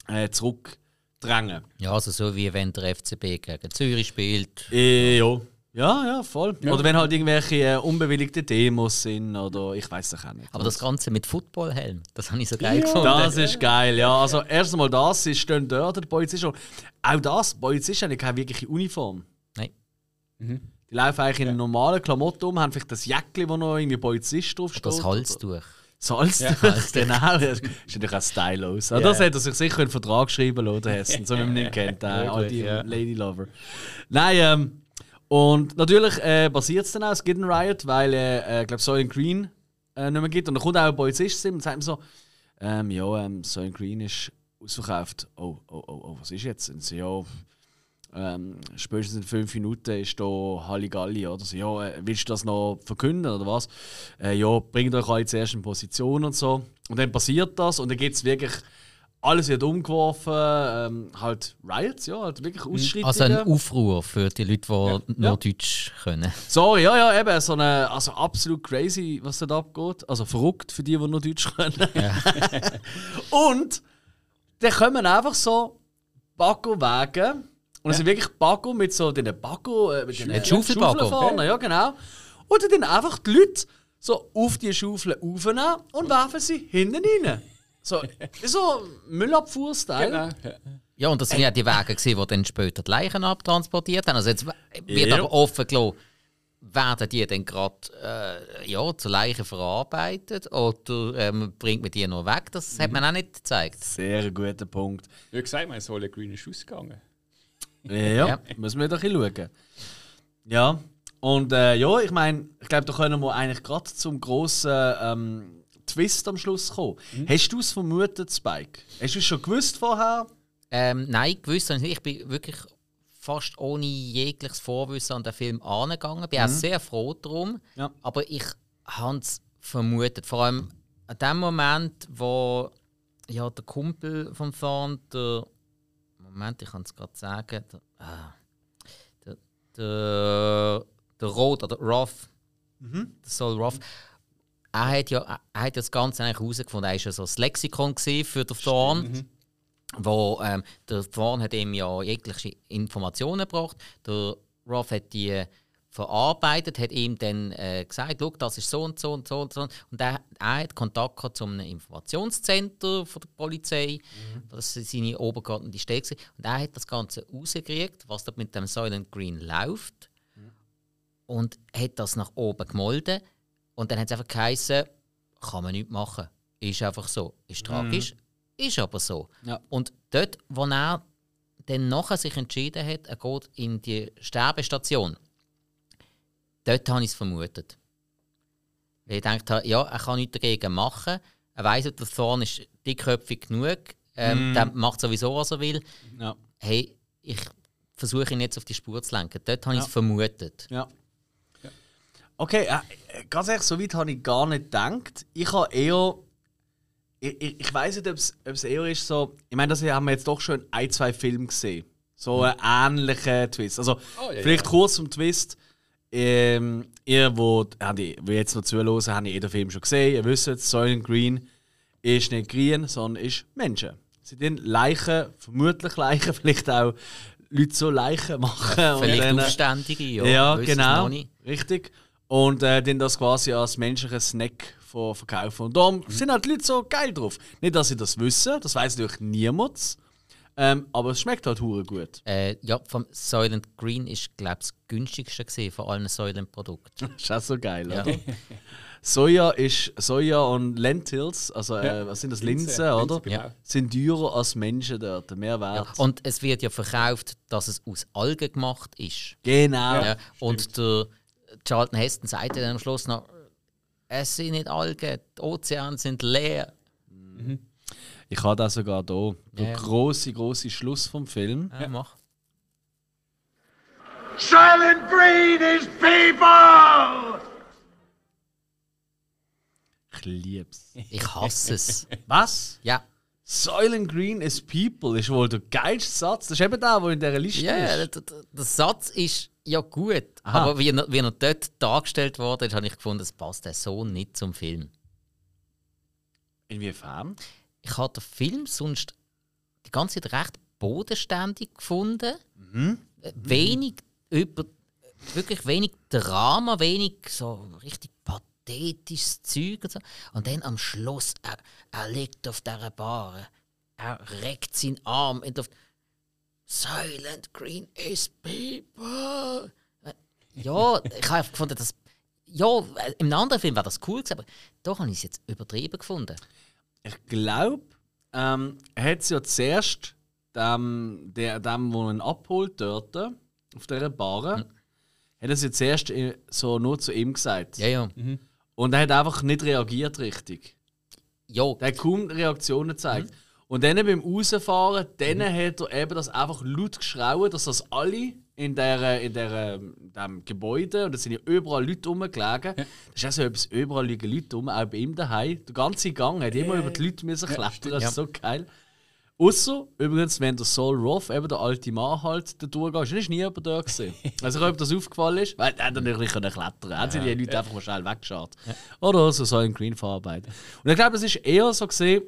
äh, zurückdrängen. Ja, also so wie wenn der FCB gegen Zürich spielt. Äh, ja. Ja, ja, voll. Oder wenn halt irgendwelche äh, unbewilligte Demos sind oder ich weiß es auch nicht. Aber das Ganze mit Footballhelm, das habe ich so geil gefunden. Das ist geil, ja. Also erst einmal das, sie stehen dort, der Polizist. Auch das, die Polizisten haben keine wirkliche Uniform. Nein. Die laufen eigentlich in normalen Klamotten um, haben vielleicht das Jäckchen, wo noch irgendwie Polizist draufsteht. Das oder- Halstuch. Salztuch, genau. Das ist natürlich auch stylos. Also Das hätte er sich sicher einen Vertrag schreiben lassen, Hessen, so wie man ihn kennt, äh, all die ja. Lady Lover. Nein, ähm, und natürlich äh, basiert es dann auch, es gibt einen Riot, weil äh, ich glaube, Soylent Green äh, nicht mehr gibt. Und dann kommt auch ein Polizist und sagt ihm so, ähm, ja, ähm, Soylent Green ist ausverkauft. Oh, oh, oh, oh, was ist jetzt? Und sie, ja, ähm, spätestens in fünf Minuten ist da Halligalli. Oder so, ja, äh, willst du das noch verkünden oder was? Äh, ja, bringt euch alle zuerst in Position und so. Und dann passiert das und dann gibt es wirklich, alles wird umgeworfen, ähm, halt Riots, ja, halt wirklich Ausschreitungen. Also ein Aufruhr für die Leute, die nur Ja. Deutsch können. Sorry, ja, ja, eben, so eine, also absolut crazy, was da abgeht. Also verrückt für die, die nur Deutsch können. und dann kommen einfach so Baggo-Wagen. Und es sind wirklich Baggo mit so den Baggo, äh, mit den Mit Schaufelbaggo. Schaufeln vorne, ja genau. Und dann einfach die Leute so auf die Schaufeln aufnehmen und werfen sie hinten rein. So, so Müllabfuhr-Style. Genau. Ja. Ja, und das sind ja die Wege, gewesen, die dann später die Leichen abtransportiert haben. Also jetzt wird Ja. aber offen gelassen, werden die dann gerade äh, ja, zu Leichen verarbeitet oder ähm, bringt man die noch weg? Das hat man auch nicht gezeigt. Sehr guter Punkt. Wie gesagt, man soll ein grüner Schuss gegangen. Ja, ja. Müssen wir doch ein bisschen schauen. Ja, und äh, ja, ich meine, ich glaube, da können wir eigentlich gerade zum grossen ähm, Twist am Schluss kommen. Hast du es vermutet, Spike? Hast du es schon gewusst vorher? Ähm, nein, gewusst habe ich nicht. Ich bin wirklich fast ohne jegliches Vorwissen an den Film angegangen. Bin auch sehr froh darum. Ja. Aber ich habe es vermutet. Vor allem an dem Moment, wo ja, der Kumpel von Thorn, der. Moment, ich kann es gerade sagen. Der, ah, der, der, der Rot oder Roth. Der Soul Roth. Er hat ja er hat ja das Ganze eigentlich herausgefunden. Er war ja so das Lexikon für den Thorn wo ähm, der Thorn hat ihm ja jegliche Informationen gebracht. Der Roth hat die verarbeitet, hat ihm dann äh, gesagt, Schau, das ist so und so und so und so. Und er, er hat Kontakt gehabt zu einem Informationscenter von der Polizei. Das ist seine obergeordnete Stelle. gewesen. Und er hat das Ganze rausgekriegt, was dort mit dem Silent Green läuft. Und hat das nach oben gemolden. Und dann hat es einfach geheißen, kann man nichts machen. Ist einfach so. Ist tragisch, ist aber so. Ja. Und dort, wo er dann nachher sich entschieden hat, er geht in die Sterbestation, dort habe ich es vermutet. Weil ich gedacht habe, ja, er kann nichts dagegen machen. Er weiß, der Thorn ist dickköpfig genug. Ähm, Der macht sowieso, was er will. Ja. Hey, ich versuche ihn jetzt auf die Spur zu lenken. Dort habe ich Ja. es vermutet. Ja. Okay, äh, ganz ehrlich, so weit habe ich gar nicht gedacht. Ich habe eher. Ich, ich, ich weiß nicht, ob es eher ist so. Ich meine, das haben wir jetzt doch schon in ein, zwei Filme gesehen. So einen ähnlichen Twist. Also, Oh, ja, vielleicht kurz zum Twist. Ähm, ihr, wo, wo jetzt noch zuhören, habt ihr den Film schon gesehen. Ihr wisst, Soylent Green ist nicht green, sondern ist Menschen. Sie sind Leichen, vermutlich Leichen, vielleicht auch Leute so Leichen machen. und Vielleicht dann- Aufständige, ja. ja, genau. Richtig. Und äh, dann das quasi als menschlichen Snack verkaufen. Und darum sind halt die Leute so geil drauf. Nicht, dass sie das wissen, das weiß natürlich niemand. Ähm, aber es schmeckt halt hure gut. Äh, ja, vom Soylent Green ist, glaube ich, das günstigste gewesen von allen Soylent-Produkten. ist auch so geil, Ja. oder? Soja ist Soja und Lentils, also äh, Ja. was sind das Linse, Linsen, oder? Linse, genau. Ja. Sind teurer als Menschen dort, mehr Ja. wert. Und es wird ja verkauft, dass es aus Algen gemacht ist. genau. Ja. Und der Charlton Heston sagt dann am Schluss noch, es sind nicht Algen, die Ozeane sind leer. Ich habe das sogar hier. Der Ja. große, große Schluss vom Film. Ja, mach. Silent Green is people! Ich lieb's. Ich hasse es. Was? ja. Soylent Green is People ist wohl der geilste Satz. Das ist eben der, der in dieser Liste Ja, ja, ist. der, der, der Satz ist ja gut, Aha. aber wie er, wie er dort dargestellt wurde, habe ich gefunden, es passt so nicht zum Film. Inwiefern? Ich habe den Film sonst die ganze Zeit recht bodenständig gefunden. Äh, Wenig über wirklich wenig Drama, wenig so richtig pathetisches Zeug und so. Und dann am Schluss, er, er liegt auf dieser Bar, er reckt seinen Arm in Luft. Silent Green is people. Ja, ich habe gefunden, dass ja, im anderen Film wäre das cool gewesen, aber doch habe ich es jetzt übertrieben gefunden. Ich glaube, ähm, er hat es ja zuerst dem, der, dem, der ihn abholt dort, auf dieser Bar, hat er es ja zuerst äh, so nur zu ihm gesagt. Ja, ja. Und er hat einfach nicht reagiert richtig. Ja, Der hat kaum Reaktionen gezeigt. Und dann beim Rausfahren, dann hat er eben das einfach laut geschrauen, dass das alle in, der, in, der, in dem Gebäude, und da sind ja überall Leute rumgelegen, das ist auch so etwas, überall liegen Leute rum, auch bei ihm daheim. Der ganze Gang hat immer über die Leute müssen klettern, das ist so geil. Außer, übrigens, wenn der Saul Roth, eben der alte Mann, halt da durchgeht, ist nie jemand da gewesen. Also, ob das aufgefallen ist, weil er natürlich können klettern. Haben sie die Leute einfach mal schnell weggeschaut. Oder so soll ein Green verarbeiten. Und ich glaube, es ist eher so gesehen,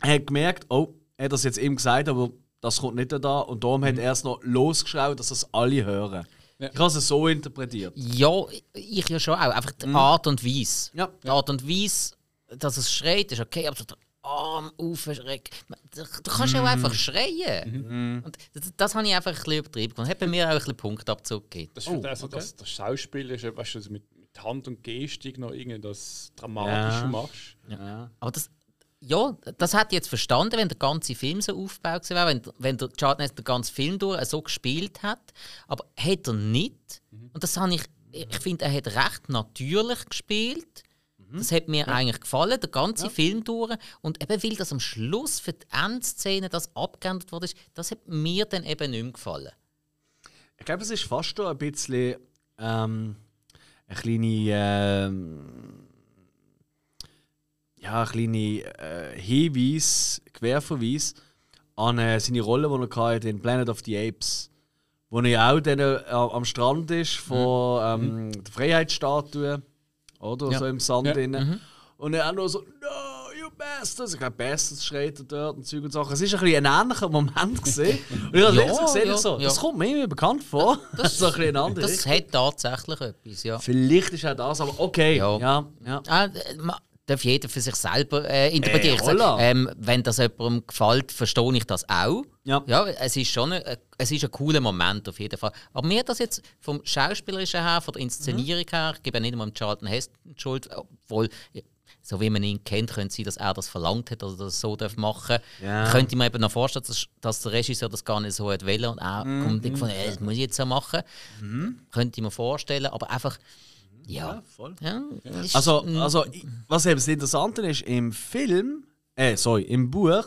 er hat gemerkt, oh, er hat das jetzt ihm gesagt, aber das kommt nicht da. Und darum hat er es noch losgeschraubt, dass das alle hören. Ich habe es so interpretiert. Ja, ich ja schon auch. Einfach die Art und Weise. Ja. Die Art und Weise, dass es schreit, ist okay, aber so der Arm aufschrecken. Du, du kannst ja auch einfach schreien. Und das, das habe ich einfach ein bisschen übertrieben. gefunden. Hat bei mir auch ein bisschen Punktabzug gegeben. Das oh, also, okay. dass das Schauspiel ist, weißt du, mit, mit Hand und Gestik noch irgendwie das Dramatische Ja. machst. Ja. Aber das, ja, das hätte ich jetzt verstanden, wenn der ganze Film so aufgebaut wäre, wenn, wenn der Heston den ganzen Film durch so gespielt hat. Aber hat er nicht. Und das habe ich, ich finde, er hat recht natürlich gespielt. Das hat mir eigentlich gefallen, der ganze Film durch. Und eben weil das am Schluss für die Endszene das abgeändert wurde, das hat mir dann eben nicht mehr gefallen. Ich glaube, es ist fast schon ein bisschen ähm, eine kleine, ähm, ja, eine kleine äh, Hinweis, Querverweis an äh, seine Rolle, die er hatte in Planet of the Apes. Wo er ja auch dann, äh, am Strand ist von ähm, der Freiheitsstatue, oder? Ja. So im Sand Ja. drin. Und er auch nur so, no, you bastards! Ich glaube, bastards schreit er dort und Zeug und Sachen. Es ist ein, bisschen ein ähnlicher Moment gesehen. Und ich habe Ja, gesehen, ja, so, das kommt mir irgendwie bekannt vor. Das ist so ein bisschen eine andere Das hat tatsächlich etwas, ja. Vielleicht ist auch das, aber okay. Ja. Ja, ja. Ah, äh, darf jeder für sich selber äh, interpretieren. Äh, sag, ähm, wenn das jemandem gefällt, verstehe ich das auch. Ja. ja es ist schon ein, äh, es ist ein cooler Moment auf jeden Fall. Aber mir das jetzt vom Schauspielerischen her, von der Inszenierung her, ich gebe nicht mal dem Charlton Heston Schuld, obwohl, so wie man ihn kennt, könnte sein, dass er das verlangt hat oder das so darf machen Ja. Könnte mir eben noch vorstellen, dass, dass der Regisseur das gar nicht so hat wollen und er Mhm. kommt und gefunden, äh, das muss ich jetzt so machen. Könnte ich mir vorstellen, aber einfach, ja. voll. ja ist- Also, also was eben das Interessante ist, im Film, äh, sorry, im Buch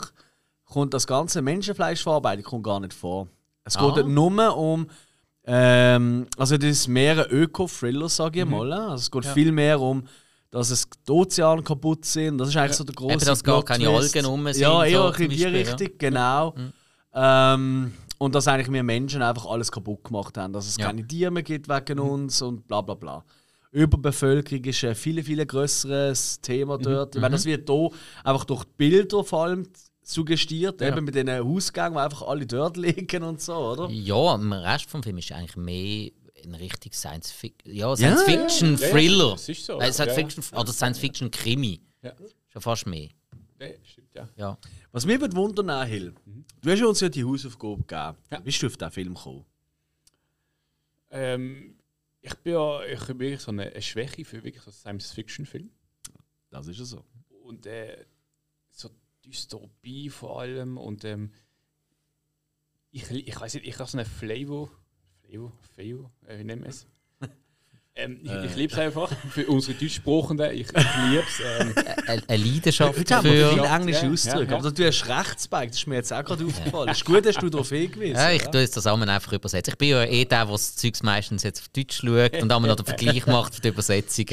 kommt das ganze Menschenfleischverarbeitung kommt gar nicht vor. Es Ah. geht nur um, ähm, also das ist mehr ein Öko-Thriller, sage ich Mhm. mal. Also es geht viel mehr um, dass es die Ozeane kaputt sind. Das ist eigentlich so der große Eben, dass gar keine. Algen rum sind, Ja, eher so ein bisschen zum die Beispiel, ja. Mhm. Richtung, genau. Ähm, und dass eigentlich wir Menschen einfach alles kaputt gemacht haben. Dass es Ja. keine Tiere mehr gibt wegen uns und bla bla bla. Überbevölkerung ist ein viel, viel grösseres Thema dort. Ich meine, das wird hier einfach durch die Bilder vor allem suggestiert, eben mit diesen Hausgängen, wo einfach alle dort liegen und so, oder? Ja, im Rest vom Film ist eigentlich mehr ein richtig Science Fiction. Ja, Ja, Science ja, Fiction ja, ja, Thriller. das ist so. Äh, Science Ja, Fiction oder Science Fiction Krimi. Ja. Schon fast mehr. Nee, stimmt, ja. Ja. Was mich würde wundern, Hill, du hast ja uns ja die Hausaufgabe gegeben. Ja. Wie bist du auf diesen Film gekommen? Ähm, ich bin ja ich habe wirklich so eine, eine Schwäche für wirklich so Science-Fiction-Film. Das ist ja so. Und äh, so Dystopie vor allem. Und ähm, ich, ich weiß nicht, ich habe so einen Flavor. Flavor? Flavor? Äh, wie nennen wir es? Ähm, ich ich liebe es einfach. Für unsere Deutschsprachenden. Ich, ich liebe es. Ähm, Eine Leidenschaft Heute haben wir viele für. englische Ja, Ausdrücke, ja, ja. aber du hast Rechtsbike, das ist mir jetzt auch gerade aufgefallen. Ist gut, dass du darauf hingewiesen Ja, ich tue jetzt das einmal einfach übersetzen. Ich bin ja eh der, der das Zeugs meistens jetzt auf Deutsch schaut und einmal noch den Vergleich macht für die Übersetzungen.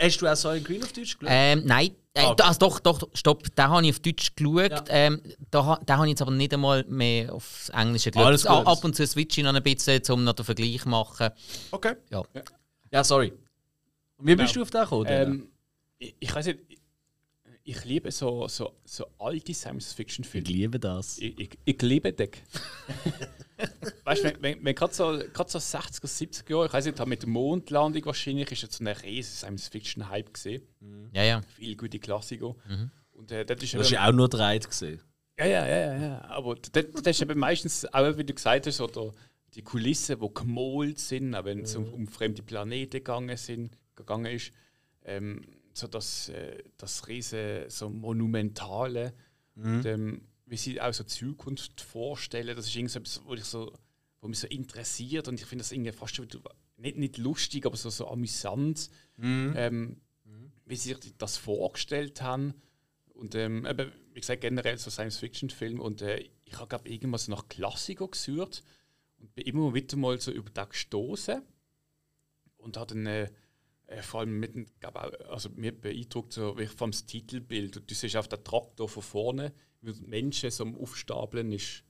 Hast du auch Silent Green auf Deutsch geschaut? Ähm, nein, äh, Ah, okay. also doch, doch, stopp, den habe ich auf Deutsch geschaut. Ja. Ähm, da, den habe ich jetzt aber nicht einmal mehr aufs Englische geschaut. Alles A- gut. Ab und zu switche ich noch ein bisschen, um noch den Vergleich zu machen. Okay. Ja. Ja, sorry. Und wie bist du auf den gekommen? Ähm, ich, ich weiß nicht, ich, ich liebe so, so, so alte ich Science-Fiction-Filme. liebe das. Ich, ich, ich liebe dich. weißt du, wenn, wenn, wenn gerade so, grad so 60er, 70er Jahre, ich weiß nicht, mit der Mondlandung wahrscheinlich, ist jetzt so ein riesen Science-Fiction-Hype gesehen. Ja, ja. Viele gute Klassiker. Und äh, das ist Du hast eben- ja auch nur drei gesehen. ja, ja, ja, ja, ja. Aber das, das ist eben meistens, auch wie du gesagt hast, oder die Kulissen, die gemalt sind, auch wenn es um, um fremde Planeten gegangen, sind, gegangen ist. Ähm, so das, äh, das riesen, so monumentale. Und, ähm, wie sie auch so die Zukunft vorstellen, das ist irgendwas, wo, ich so, wo mich so interessiert und ich finde das irgendwie fast schon nicht, nicht lustig, aber so, so amüsant, ähm, wie sie sich das vorgestellt haben. Und ähm, eben, wie gesagt, generell so Science-Fiction-Film. Und äh, ich habe, glaube irgendwas nach Klassiker gesucht und bin immer wieder mal so über den gestoßen und habe dann äh, vor allem mit, dem- glaub auch, also mir beeindruckt so wie vom Titelbild. Und du siehst auf der Traktor von vorne, wie die Menschen so am Aufstapeln ist.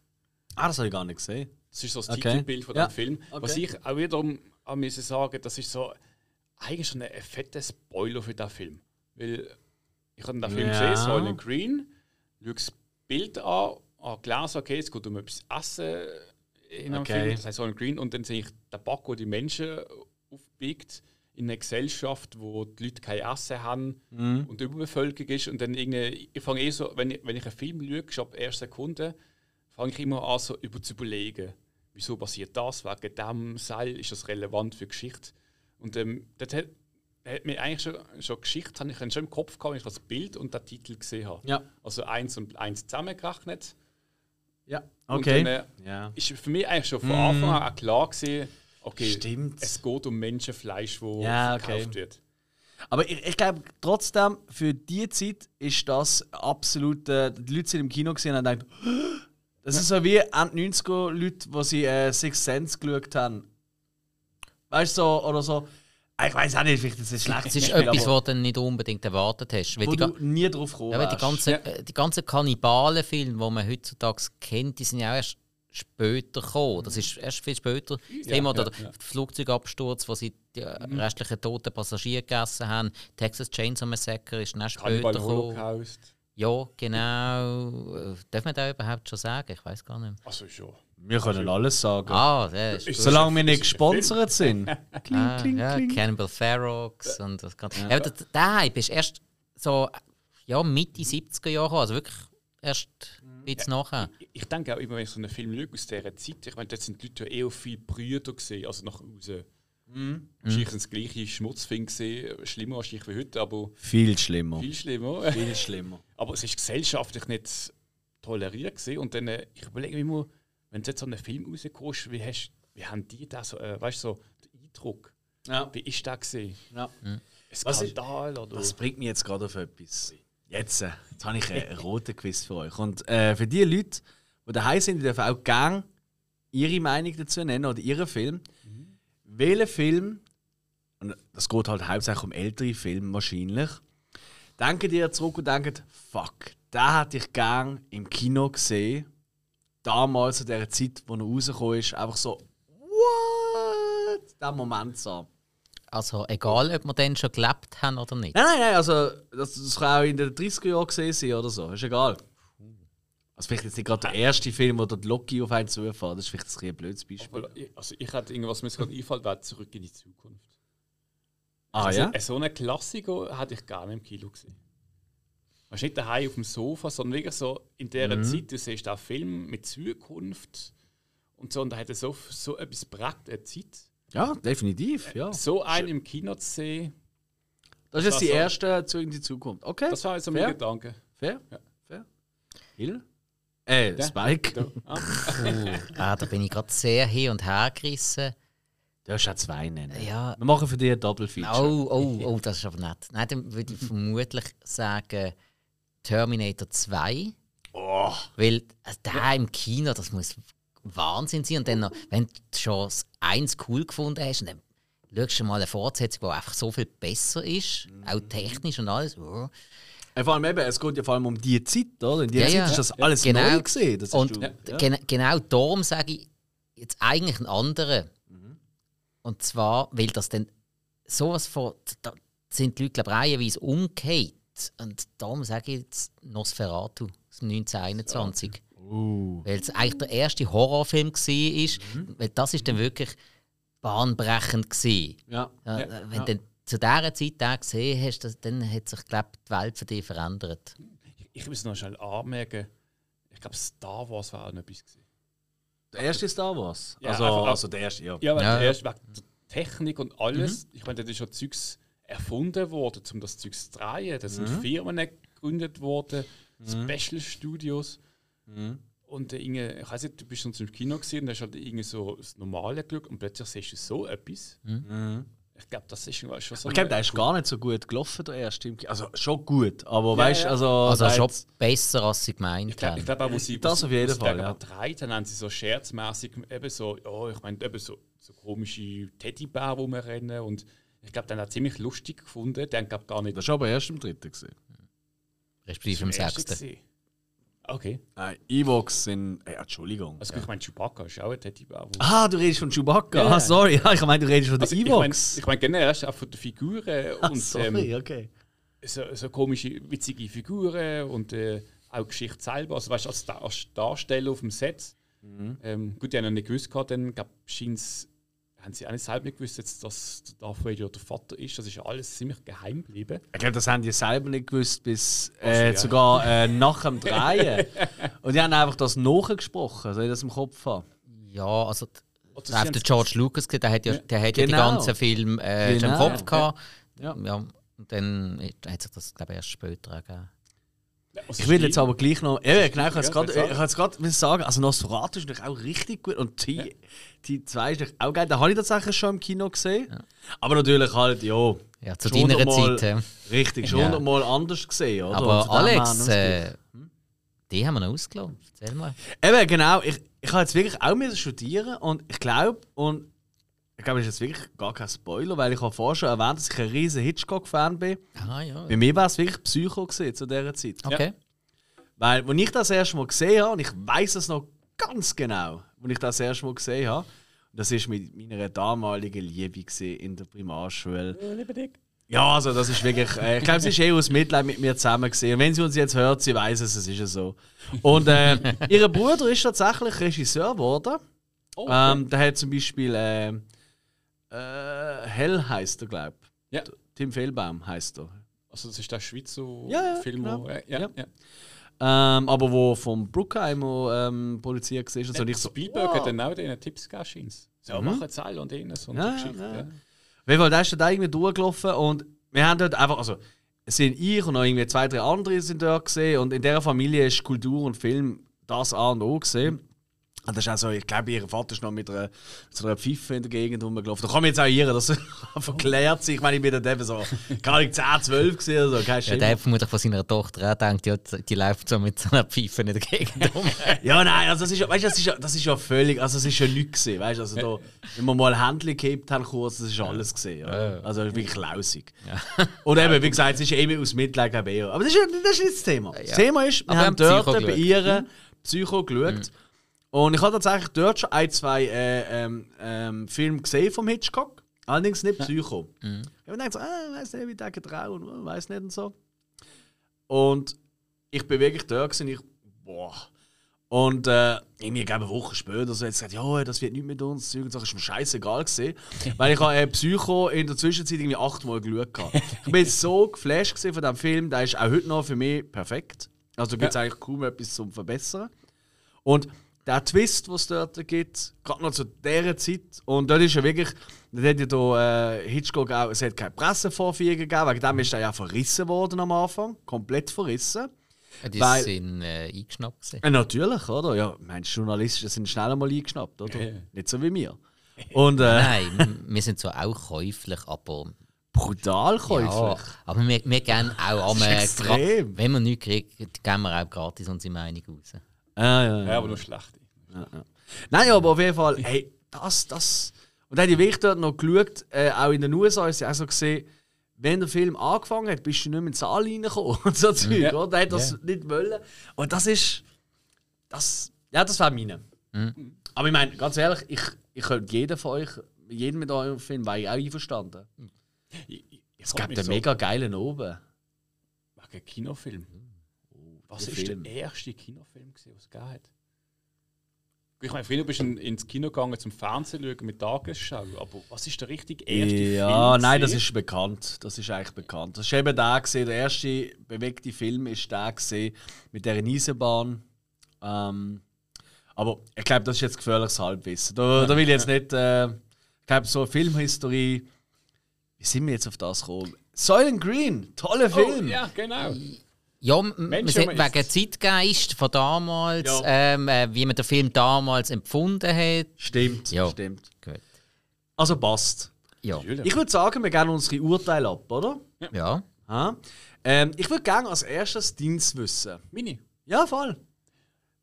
Ah, das habe ich gar nicht gesehen. Das ist so das Okay. Titelbild von Ja. dem Film. Okay. Was ich auch wiederum an müssen sagen, das ist so eigentlich schon ein, fetter Spoiler für den Film. Weil ich habe den Film Ja. gesehen, Silent Green, schaue das Bild an, habe gelesen, okay, es geht um etwas Essen in einem Okay. Film, das heißt Silent Green, und dann sehe ich den Back, wo die Menschen aufbiegt in einer Gesellschaft, wo die Leute kein Essen haben Mhm. und Überbevölkerung ist und dann irgendwie, ich fange eh so, wenn ich, wenn ich einen Film schaue, ab erster Sekunde, fange ich immer an, so über zu überlegen, wieso passiert das, wegen dem Seil, ist das relevant für Geschichte. Und ähm, das hat, hat mir eigentlich schon, schon Geschichte, habe ich dann schon im Kopf gehabt, wenn ich das Bild und den Titel gesehen habe. Ja. Also eins und eins zusammengerechnet. Ja. Okay. dann, äh, ja. ist für mich eigentlich schon von Anfang an klar gewesen, okay, Stimmt. es geht um Menschenfleisch, wo Ja, okay. verkauft wird. Aber ich, ich glaube trotzdem, für die Zeit ist das absolut. Äh, die Leute sind im Kino gesehen und haben gedacht, das ist so wie Ende 90er Leute, die sie äh, Six Sense geschaut haben. Weißt du, so, oder so. Ich weiß auch nicht, vielleicht ist es schlecht. Es ist etwas, was du nicht unbedingt erwartet hast. Weil wo die, du nie drauf gekommen ja, die ganzen, Ja. äh, die ganzen Kannibalenfilme, die man heutzutage kennt, die sind ja auch erst später gekommen. Das ist erst viel später. Das Ja, Thema ja, der ja. Flugzeugabsturz, wo sie die äh, restlichen toten Passagiere gegessen haben. Texas Chainsaw Massacre ist erst später gekommen. Holocaust. Ja, genau. Darf man da überhaupt schon sagen? Ich weiß gar nicht. Also schon. Wir können alles sagen. Ah, das ist. Solange wir nicht gesponsert sind. kling, Ah, kling, ja, kling. Cannibal Ferox und das Ganze. Ja. aber der, Hype ist erst so ja, Mitte 70er Jahre, gekommen, also wirklich erst ein bisschen nachher. Ich, ich denke auch immer, wenn ich so einen Film schaue aus dieser Zeit, ich meine, dort sind die Leute ja eher viel Brüder gesehen, also nach außen. Mhm. Wahrscheinlich das gleiche Schmutzfing gesehen, schlimmer wahrscheinlich wie heute, aber Viel schlimmer. viel schlimmer. Viel schlimmer. Aber es ist gesellschaftlich nicht toleriert gesehen. Und dann, äh, ich überlege mir immer, wenn du jetzt so einen Film rauskommst, wie, hast, wie haben die da so, äh, weißt du, so den Eindruck? Ja. Wie ist der gesehen? Ja. Ein Was ist- Skandal oder? Das bringt mich jetzt gerade auf etwas. Jetzt, äh, jetzt habe ich einen roten Quiz für euch. Und äh, für die Leute, die daheim sind, die dürfen auch gerne ihre Meinung dazu nennen oder ihren Film. Welchen Film, und das geht halt hauptsächlich um ältere Filme wahrscheinlich, denken ihr zurück und denken, fuck, da hätte ich gern im Kino gesehen, damals, zu der Zeit, wo er rausgekommen ist, einfach so, what? Der Moment so. Also egal, ob wir dann schon gelebt haben oder nicht. Nein, nein, nein, also das, das kann auch in den 30er Jahren gesehen sein oder so, ist egal. Also vielleicht jetzt nicht gerade der erste Film, wo der Loki auf einen zufährt, das ist vielleicht ein, bisschen ein blödes Beispiel. Also ich hätte irgendwas, mir gerade einfällt, wäre zurück in die Zukunft. Ah also, ja? äh, So einen Klassiker hätte ich gerne im Kino gesehen. Weißt nicht daheim auf dem Sofa, sondern wirklich so in dieser Mhm. Zeit, du siehst auch Film mit Zukunft und so, und da hätte so, so etwas prägt, eine Zeit. Ja, definitiv, ja. So einen im Kino zu sehen, Das ist jetzt war die so- erste Zug in die Zukunft. Okay, das war also Fair. mein Gedanke. fair, Ja. fair. Hill? Äh. Spike. Da, ah, Ah, da bin ich gerade sehr hin und her gerissen. Du hast auch zwei nennen. Ja. Wir machen für dich ein Double Feature. Oh, oh, oh, das ist aber nett. Nein, dann würde ich vermutlich sagen Terminator 2. Oh. Weil also der im Kino, das muss Wahnsinn sein. Und dann noch, wenn du schon eins cool gefunden hast, dann schaust du mal eine Fortsetzung, die einfach so viel besser ist, auch technisch und alles. Oh. Äh, Vor allem eben, es geht ja vor allem um die Zeit, oder? In dieser Ja, Zeit ja. ist das alles Genau. neu gesehen. Das hast Und du, ja. gen genau darum sage ich jetzt eigentlich einen anderen. Und zwar, weil das dann sowas von. Da sind die Leute, glaube ich, reihenweise umgekehrt. Und darum sage ich jetzt Nosferatu, das 1921. Weil es eigentlich der erste Horrorfilm war. Weil das ist dann wirklich bahnbrechend war. Ja. Ja, Ja. Wenn du dann zu dieser Zeit den gesehen hast, das, dann hat sich glaub, die Welt für dich verändert. ich muss noch schnell anmerken, ich glaube, Star Wars war auch noch etwas. Gewesen. Der erste Star Wars. Ja, also, einfach- also der erste, ja. Ja, weil Ja, der erste wegen der Technik und alles. Ich meine, da ist schon Zeugs erfunden worden, um das Zeugs zu drehen. Da sind Firmen gegründet worden, Special Studios. Und äh, Inge, ich weiß nicht, du bist sonst im Kino gesehen, da hast halt irgendwie so das normale Glück und plötzlich siehst du so etwas. Ich glaube, das ist schon so. Ich glaube, der ist gar nicht so gut gelaufen, der erste. Also schon gut, aber Ja, weißt du, ja. also. Also schon besser, als sie gemeint Ich glaube haben. ich glaub auch, wo sie Das wo auf jeden Fall, ja. gedreht haben, haben sie so scherzmäßig eben so, ja, ich meine, eben so, so komische Teddybär rumrennen und ich glaube, den hat ziemlich lustig gefunden. Den glaube gar nicht. Das war aber erst im dritten. Gewesen. Respektive im sechsten. Okay. Nein, Evox sind. Äh, Entschuldigung. Also ich meine, Chewbacca ist auch ein Teddybär. Ah, du redest von Chewbacca. Ja. Ah, sorry. Ja, ich meine, du redest von der Also ich meine, ich mein, generell auch von den Figuren Ah, und sorry, ähm, okay. so, so komische, witzige Figuren und äh, auch Geschichte selber. Also weißt du, als, Dar- als Darsteller auf dem Set. Mhm. Ähm, gut, die haben noch nicht gewusst, gehabt, dann glaub, scheint's- haben sie auch nicht selber nicht gewusst, jetzt, dass der Darth Vader der Vater ist. Das ist ja alles ziemlich geheim geblieben. Ich glaube, das haben die selber nicht gewusst, bis äh, sogar äh, nach dem Drehen. Und die haben einfach das nachgesprochen, so ich das im Kopf habe. Ja, also Oder sie der George Lucas gesehen, der hat ja, der hat ja die Genau. ganzen Filme äh, schon im Genau. Kopf gehabt. Ja. Ja. und dann hat sich das, glaube ich, erst später gegeben. Also Ich will jetzt aber gleich noch. Ja, genau, ich kann es Ja, gerade sagen. Also Nosferatu ist natürlich auch richtig gut. Und die, die zwei ist natürlich auch geil. Den habe ich tatsächlich schon im Kino gesehen. Aber natürlich halt, ja. Ja, zu schon deiner Zeit. ja. Richtig, schon Ja. hundertmal anders gesehen, oder? Aber Alex, äh, die haben wir noch ausgelassen. Erzähl mal. Eben, genau. Ich, ich habe jetzt wirklich auch studieren und ich glaube, und ich glaube, das ist jetzt wirklich gar kein Spoiler, weil ich habe vorher schon erwähnt, dass ich ein riesen Hitchcock-Fan bin. Ah ja. Bei mir war es wirklich Psycho gewesen, zu dieser Zeit. Okay. Weil, als ich das erste Mal gesehen habe, und ich weiß es noch ganz genau, als ich das erste Mal gesehen habe, das war mit meiner damaligen Liebe gewesen in der Primarschule. Ja, also das ist wirklich, äh, ich glaube, sie ist eh aus Mitleid mit mir zusammen gesehen. Und wenn sie uns jetzt hört, sie weiß es, es ist ja so. Und äh, ihr Bruder ist tatsächlich Regisseur geworden. Oh, okay. Ähm, der hat zum Beispiel äh, äh, Hell heißt er, glaube ich. ja. Tim Fehlbaum heißt er. Also das ist der Schweizer Ja, ja, Film, genau. wo, ja, Ja. ja. Ähm, aber wo vom Bruckheimer ähm, produziert war. und so. Und ich so, Spielberg wow. hat dann auch denen Tipps gegeben. So, machen jetzt alle und innen, so eine Ja, Geschichte. ja, Ja, ja. Fall, der ist da irgendwie durchgelaufen und wir haben dort einfach, also es sind ich und noch irgendwie zwei, drei andere sind dort gesehen und in dieser Familie ist Kultur und Film das A und O gesehen. Und das ist auch so, ich glaube, ihr Vater ist noch mit einer, so einer Pfeife in der Gegend rumgelaufen. Da kann man jetzt auch irren, das verklärt sich. Ich meine, ich bin dann eben so, gar nicht 10, 12 gesehen oder so, kein Ja, der hat vermutlich von seiner Tochter auch gedacht, ja, die läuft so mit so einer Pfeife in der Gegend rum. Ja, nein, also das ist ja, weißt, das ist ja, das ist ja völlig, also das ist ja nichts gesehen, weißt also da, wenn wir mal Händchen gehabt haben kurz, das ist alles gesehen, ja. also wirklich lausig. Und eben, wie gesagt, es ist eben aus Mitleid glaube ich eher. aber das ist, ja- das ist nicht das Thema. Das Thema ist, wir Aber haben dort bei ihr Psycho geschaut Und ich habe tatsächlich dort schon ein, zwei äh, ähm, ähm, Filme gesehen vom Hitchcock. Allerdings nicht Psycho. Ich habe mir gedacht, so, ah, weiß nicht, wie der getraut und weiß nicht und so. Und ich bin wirklich dort gewesen, ich, boah. Und äh, irgendwie glaube eine Woche später so jetzt gesagt, ja, das wird nicht mit uns, und so, ist mir scheißegal gesehen, weil ich habe äh, Psycho in der Zwischenzeit irgendwie achtmal geschaut habe. Ich bin so geflasht gewesen von dem Film, der ist auch heute noch für mich perfekt. Also gibt es eigentlich kaum etwas zum Verbessern. Und der Twist, den es dort gibt, gerade noch zu dieser Zeit, und dort ist ja wirklich, dort hat ja da, äh, Hitchcock auch, es hat keine Pressevorführung gegeben, wegen dem ist er ja verrissen worden am Anfang, komplett verrissen. Die Weil- sind äh, eingeschnappt. Ja, natürlich, oder? Ja, meinst Journalisten sind schnell einmal eingeschnappt, oder? Ja. Nicht so wie wir. Und äh, Nein, wir sind zwar auch käuflich, aber. brutal Ja, käuflich. aber wir, wir geben auch am. Äh, Wenn wir nichts kriegen, geben wir auch gratis unsere Meinung raus. Ja, ja, ja. Ja, aber nur Nein, aber auf jeden Fall, hey, das, das. Und dann habe ich wirklich dort noch geschaut, äh, auch in den USA ist ja auch so gesehen, wenn der Film angefangen hat, bist du nicht mehr in den Saal reingekommen und so Zeug, Ja. oder? Der hat das nicht wollen. Und das ist. Das, ja, das war meine. Aber ich meine, ganz ehrlich, ich, ich könnte jeden von euch, jeden mit eurem Film, wäre ich auch einverstanden. Ich, ich, ich Es mich einen mega geilen oben. Wegen Kinofilm. Was der ist Film. der erste Kinofilm, gewesen, was es hat? Ich meine, früher bist du ins Kino gegangen zum Fernsehen schauen mit Tagesschau, aber was ist der richtig erste Film? Ja, nein, das ist bekannt. Das ist eigentlich bekannt. Das ist eben der gesehen. Der erste bewegte Film ist der gesehen mit der Eisenbahn. Ähm, aber ich glaube, das ist jetzt gefährliches Halbwissen. Da, da will ich jetzt nicht. Äh, ich glaube, so Filmhistorie. Wie sind wir jetzt auf das gekommen? Soylent Green, toller Oh, Film. ja, genau. Ja, Mensch, wegen ist- Zeitgeist von damals, Ja. ähm, äh, wie man den Film damals empfunden hat. Stimmt, Ja. stimmt. Gut. Also passt. Ja. Ich würde sagen, wir geben unsere Urteile ab, oder? ja. Ha? Ähm, ich würde gerne als erstes Dienst wissen. Mini. Ja, voll.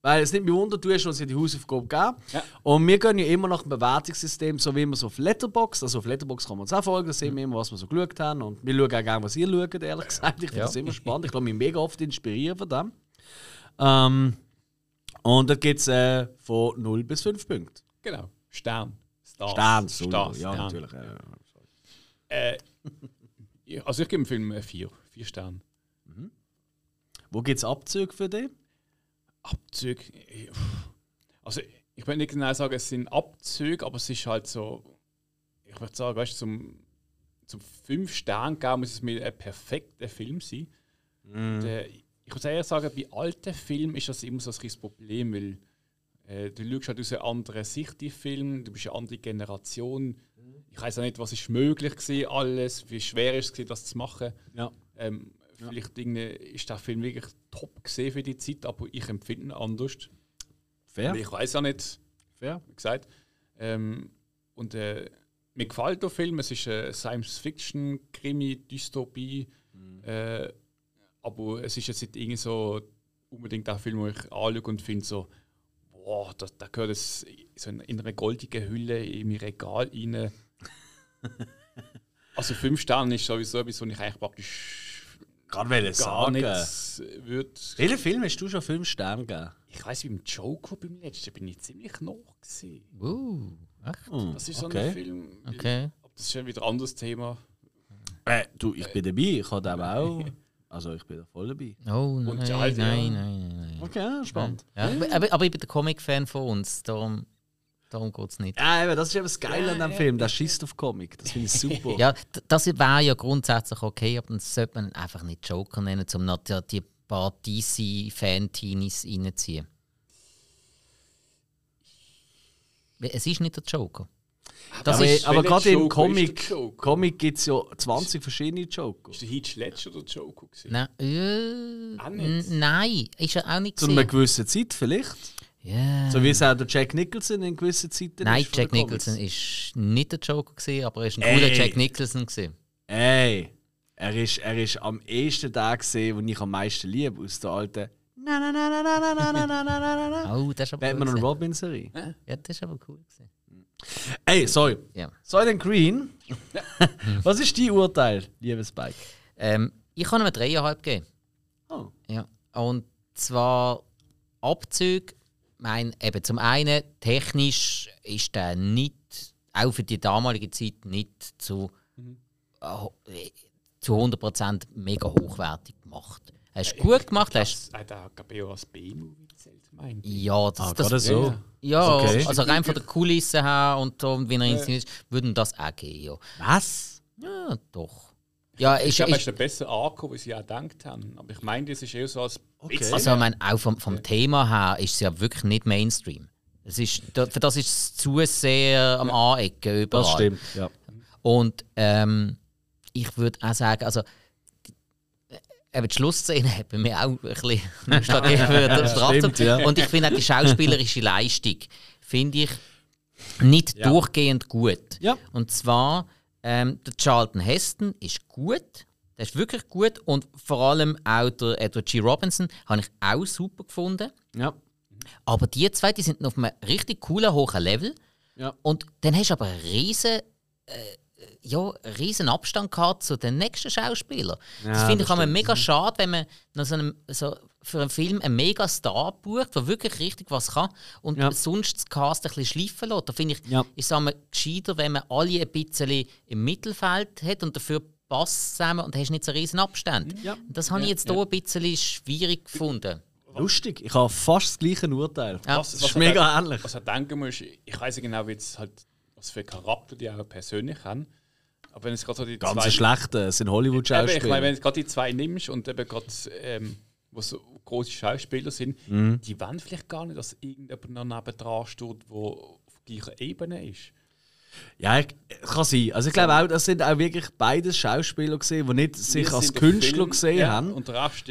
Weil es nicht mehr wundert, du hast uns ja die Hausaufgabe gegeben. Ja. Und wir gehen ja immer nach dem Bewertungssystem, so wie wir so auf Letterbox. Also auf Letterbox kann man uns auch folgen, da sehen wir immer, was wir so geschaut haben. Und wir schauen auch gerne, was ihr schaut, ehrlich gesagt. Ich finde Ja. das immer spannend. Ich glaube, mich mega oft inspirieren von dem. Ähm, und da gibt es äh, von 0 bis 5 Punkte. Genau. Stern. Stars. Stern, so, Stars, ja, Stern. natürlich. Äh, ja, also ich gebe dem Film äh, vier. Vier Sterne. Wo gibt es Abzüge für dich? Abzüge. Also ich will nicht genau sagen, es sind Abzüge, aber es ist halt so, ich würde sagen, weißt, du, zum, zum fünf Sterne geben muss es mir ein perfekter Film sein. Und, äh, ich muss ehrlich sagen, bei alten Filmen ist das immer so ein Problem, weil äh, du schaust halt aus einer anderen Sicht die Film, du bist eine andere Generation. Ich weiß auch nicht, was ist möglich war, alles, wie schwer ist es, das zu machen. Ja. Ähm, vielleicht irgendwie ist der Film wirklich top gesehen für die Zeit, aber ich empfinde ihn anders. Fair. Ich weiß ja nicht, Fair. wie gesagt. Ähm, und äh, mir gefällt der Film. Es ist eine Science-Fiction, Krimi, Dystopie. Äh, aber es ist jetzt nicht irgendwie so unbedingt der Film, wo ich anschaue und finde so, boah, da, da gehört es so in, in einer goldigen Hülle in mein Regal rein. also fünf Sterne ist sowieso etwas, was ich eigentlich praktisch Gerade will gar sagen. nicht würde. Welchen Film hast du schon 5 Sterne gegeben? Ich weiß, beim Joker beim letzten bin ich ziemlich noch gesehen. Uh, echt? Das ist so okay. ein Film. Okay. Aber Das ist schon wieder ein anderes Thema. Äh, du, ich bin dabei. Ich habe aber auch. Also, ich bin da voll dabei. Oh nein, die nein, alte, ja. nein, nein, nein. Okay, ja, spannend. Ja, aber, aber, aber ich bin der Comic-Fan von uns, darum, darum geht es nicht. Ja, eben, das ist eben das Geile an dem Film. Der schießt auf Comic. Das finde ich super. Ja, das wäre ja grundsätzlich okay, aber dann sollte man einfach nicht Joker nennen, um noch die, die paar DC-Fan-Teenies reinzuziehen. Es ist nicht der Joker. Das aber ist, aber gerade im Comic? Comic gibt es ja 20 verschiedene Joker. Ist der Heath Ledger der Joker gewesen? nein, äh, Auch nicht? nein, ist er auch nicht Zu einer gewissen Zeit vielleicht. Ja. So wie es auch der Jack Nicholson in gewissen Zeiten Nein, ist. Jack. Nicholson ist nicht der Joker, gewesen, aber er ist ein Ey. cooler Jack Nicholson. Gewesen. Ey, er ist, er ist am ehesten der gesehen, den ich am meisten liebe aus der alten. Na na na na na na na na na na na na na. Oh, das ist aber cool. Batman und gewesen. Robin Serie. Ja, das ist aber cool. Gewesen. Ey, sorry. Ja. Soylent Green. Was ist dein Urteil, liebes Spike? Ähm, ich kann ihm 3,5 geben. Oh. Ja. Und zwar Abzüge meine, eben zum einen, technisch ist der nicht, auch für die damalige Zeit, nicht zu, äh, zu 100% mega hochwertig gemacht. Er ist gut gemacht, er ist, Das er auch als B-Movie gezählt, meine ich. ja, das, Ah, das, gerade so. ja Okay. also rein von der Kulisse her und, so, und wie er inszeniert ist, würden das auch gehen, ja. Was? Ja, doch. Ja, Ich ist, glaube, es ist, ist besser angekommen, wie sie auch gedacht haben. Aber ich meine, das ist eher so als Okay. also ich meine, auch vom, vom Thema her ist es ja wirklich nicht Mainstream. Es ist, für das ist es zu sehr am Anecken überall. Das stimmt, ja. Und ähm, ich würde auch sagen, also die, eben die Schlussszene hat bei mir auch ein bisschen Nostalgie für den Stratzen. stimmt, ja. Und ich finde auch die schauspielerische Leistung, finde ich nicht durchgehend gut. Ja. Und zwar, ähm, der Charlton Heston ist gut, der ist wirklich gut und vor allem auch der Edward G. Robinson habe ich auch super gefunden. Ja. Aber die zwei, die sind auf einem richtig coolen, hohen Level. Ja. Und dann hast du aber einen riesen, äh, ja, riesen Abstand gehabt zu den nächsten Schauspielern. das Ja, finde das ich immer stimmt. mega schade, wenn man nach so einem, so für einen Film einen mega Star bucht, der wirklich richtig was kann und Ja. sonst das Cast ein bisschen schleifen lässt. Da finde ich, Ja. ist es gescheiter, wenn man alle ein bisschen im Mittelfeld hat und dafür passt zusammen und hast nicht so riesen Abstand. Ja. Das habe ich jetzt hier ein bisschen schwierig gefunden. Lustig, ich habe fast das gleiche Urteil. Ja. Was, Das was ist mega denk- ähnlich. Was er denken muss, ich weiß nicht genau, wie halt, was für Charakter die auch persönlich haben. Aber wenn es gerade so die Ganz zwei. schlechte, es sind Eben, ich meine, Hollywood-Schauspieler. wenn du gerade die zwei nimmst und eben gerade, ähm, wo so große Schauspieler sind, Mhm. die wollen vielleicht gar nicht, dass irgendjemand noch nebendran steht, der auf gleicher Ebene ist. Ja, ich- kann sein. Also ich glaube auch, das sind auch wirklich beides Schauspieler gesehen, die nicht sich als Künstler Film, gesehen ja, haben,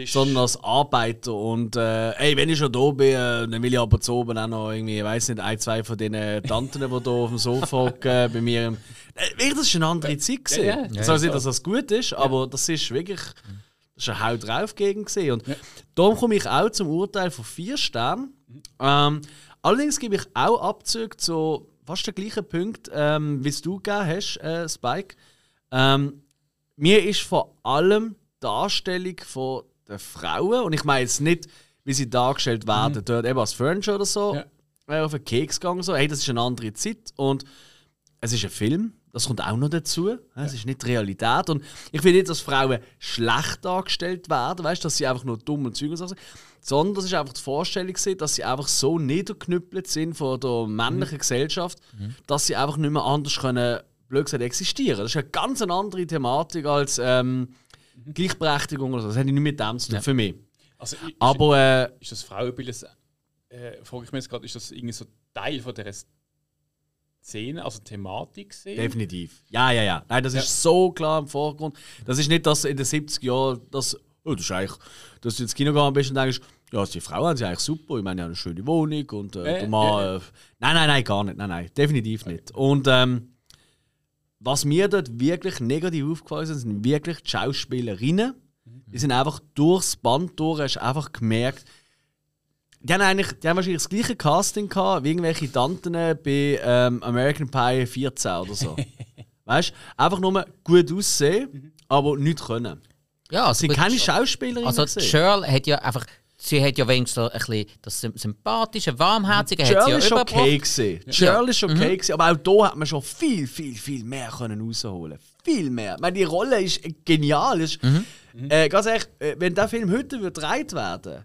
sondern als Arbeiter. Und äh, ey, wenn ich schon da bin, äh, dann will ich aber zu oben auch noch irgendwie, ich weiß nicht, ein, zwei von diesen Tanten, die hier auf dem Sofa hocken, äh, bei mir. Äh, wirklich, das ist eine andere Zeit gesehen. Ja, ja. Das soll nicht, dass das gut ist, aber das ist wirklich. Das ist ein Haut drauf gegen gesehen. Und darum komme ich auch zum Urteil von vier Sternen. Ähm, allerdings gebe ich auch Abzüge zu fast den gleichen Punkt, ähm, wie es du gegeben hast, äh, Spike. Ähm, mir ist vor allem die Darstellung von der Frauen, und ich meine jetzt nicht, wie sie dargestellt werden, dort eben als Furniture oder so, Ja. äh, auf den Keks gegangen, so, hey, das ist eine andere Zeit und es ist ein Film, das kommt auch noch dazu. Es ist nicht die Realität. Und ich will nicht, dass Frauen schlecht dargestellt werden, weißt, dass sie einfach nur dumm und Zeug und so sind, sondern das ist einfach die Vorstellung, dass sie einfach so niederknüppelt sind von der männlichen Gesellschaft, dass sie einfach nicht mehr anders können, blöd gesagt, existieren. Das ist eine ganz andere Thematik als ähm, Gleichberechtigung oder so. Das hat nicht mit dem zu tun, für mich. also, ist, Aber äh, ist das Frauenbild, das, äh, frage ich mich jetzt gerade, ist das irgendwie so Teil von der Szene, also Thematik gesehen? Definitiv. Ja, ja, ja. Nein, das Ja. ist so klar im Vordergrund. Das ist nicht, dass in den 70er Jahren das, oh, das ist eigentlich, dass du ins Kino gegangen bist und denkst, ja, die Frauen haben sie eigentlich super. Ich meine, haben eine schöne Wohnung und äh, Ja, der Mann. ja, ja. Äh, nein, nein, nein, gar nicht. Nein, nein, definitiv nicht. Und ähm, was mir dort wirklich negativ aufgefallen ist, sind wirklich die Schauspielerinnen. Die sind einfach durchs Band durch, hast einfach gemerkt, die haben eigentlich die haben wahrscheinlich das gleiche Casting gehabt wie irgendwelche Tanten bei ähm, American Pie 14 oder so. weißt du? Einfach nur gut aussehen, aber nichts können. Ja, Sie sind keine Schauspielerin. Also. Cheryl hat ja einfach, sie hat ja wenigstens ein bisschen das Sym- sympathische, warmherzige, sie Cheryl ja ist überbracht. okay gewesen. Cheryl ist okay gewesen, aber auch da hat man schon viel, viel, viel mehr können rausholen. Viel mehr. Ich meine, die Rolle ist genial. Ist, äh, ganz ehrlich, äh, wenn der Film heute würde gedreht werden,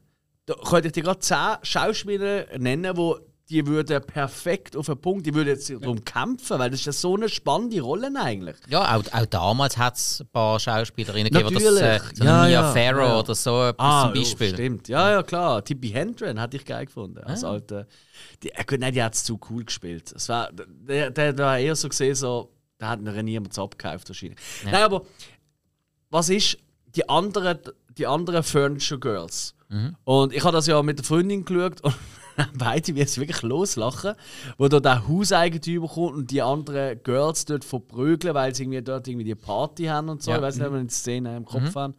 da könnte ich dir gerade zehn Schauspieler nennen, wo die würden perfekt auf den Punkt, die würden jetzt darum kämpfen, weil das ist ja so eine spannende Rolle eigentlich. Ja, auch, auch damals hat es ein paar Schauspielerinnen gegeben, die das, äh, so Ja, Mia ja, Farrow ja. oder so etwas Ah, zum Beispiel. Ja, stimmt. Ja, ja, klar. Tippi Hendren hätte ich geil gefunden. Als alte. Die, äh, nein, die hat es zu cool gespielt. Es war, der, der, der war eher so gesehen, so, da hat noch niemand abgekauft wahrscheinlich. Nein, aber was ist die anderen, die anderen Furniture Girls? Und ich habe das ja mit der Freundin geschaut und beide wie jetzt wirklich loslachen, wo da der Hauseigentümer kommt und die anderen Girls dort verprügeln, weil sie irgendwie dort irgendwie die Party haben und so. Ja. Ich weiß nicht, ob wir die Szene im Kopf haben.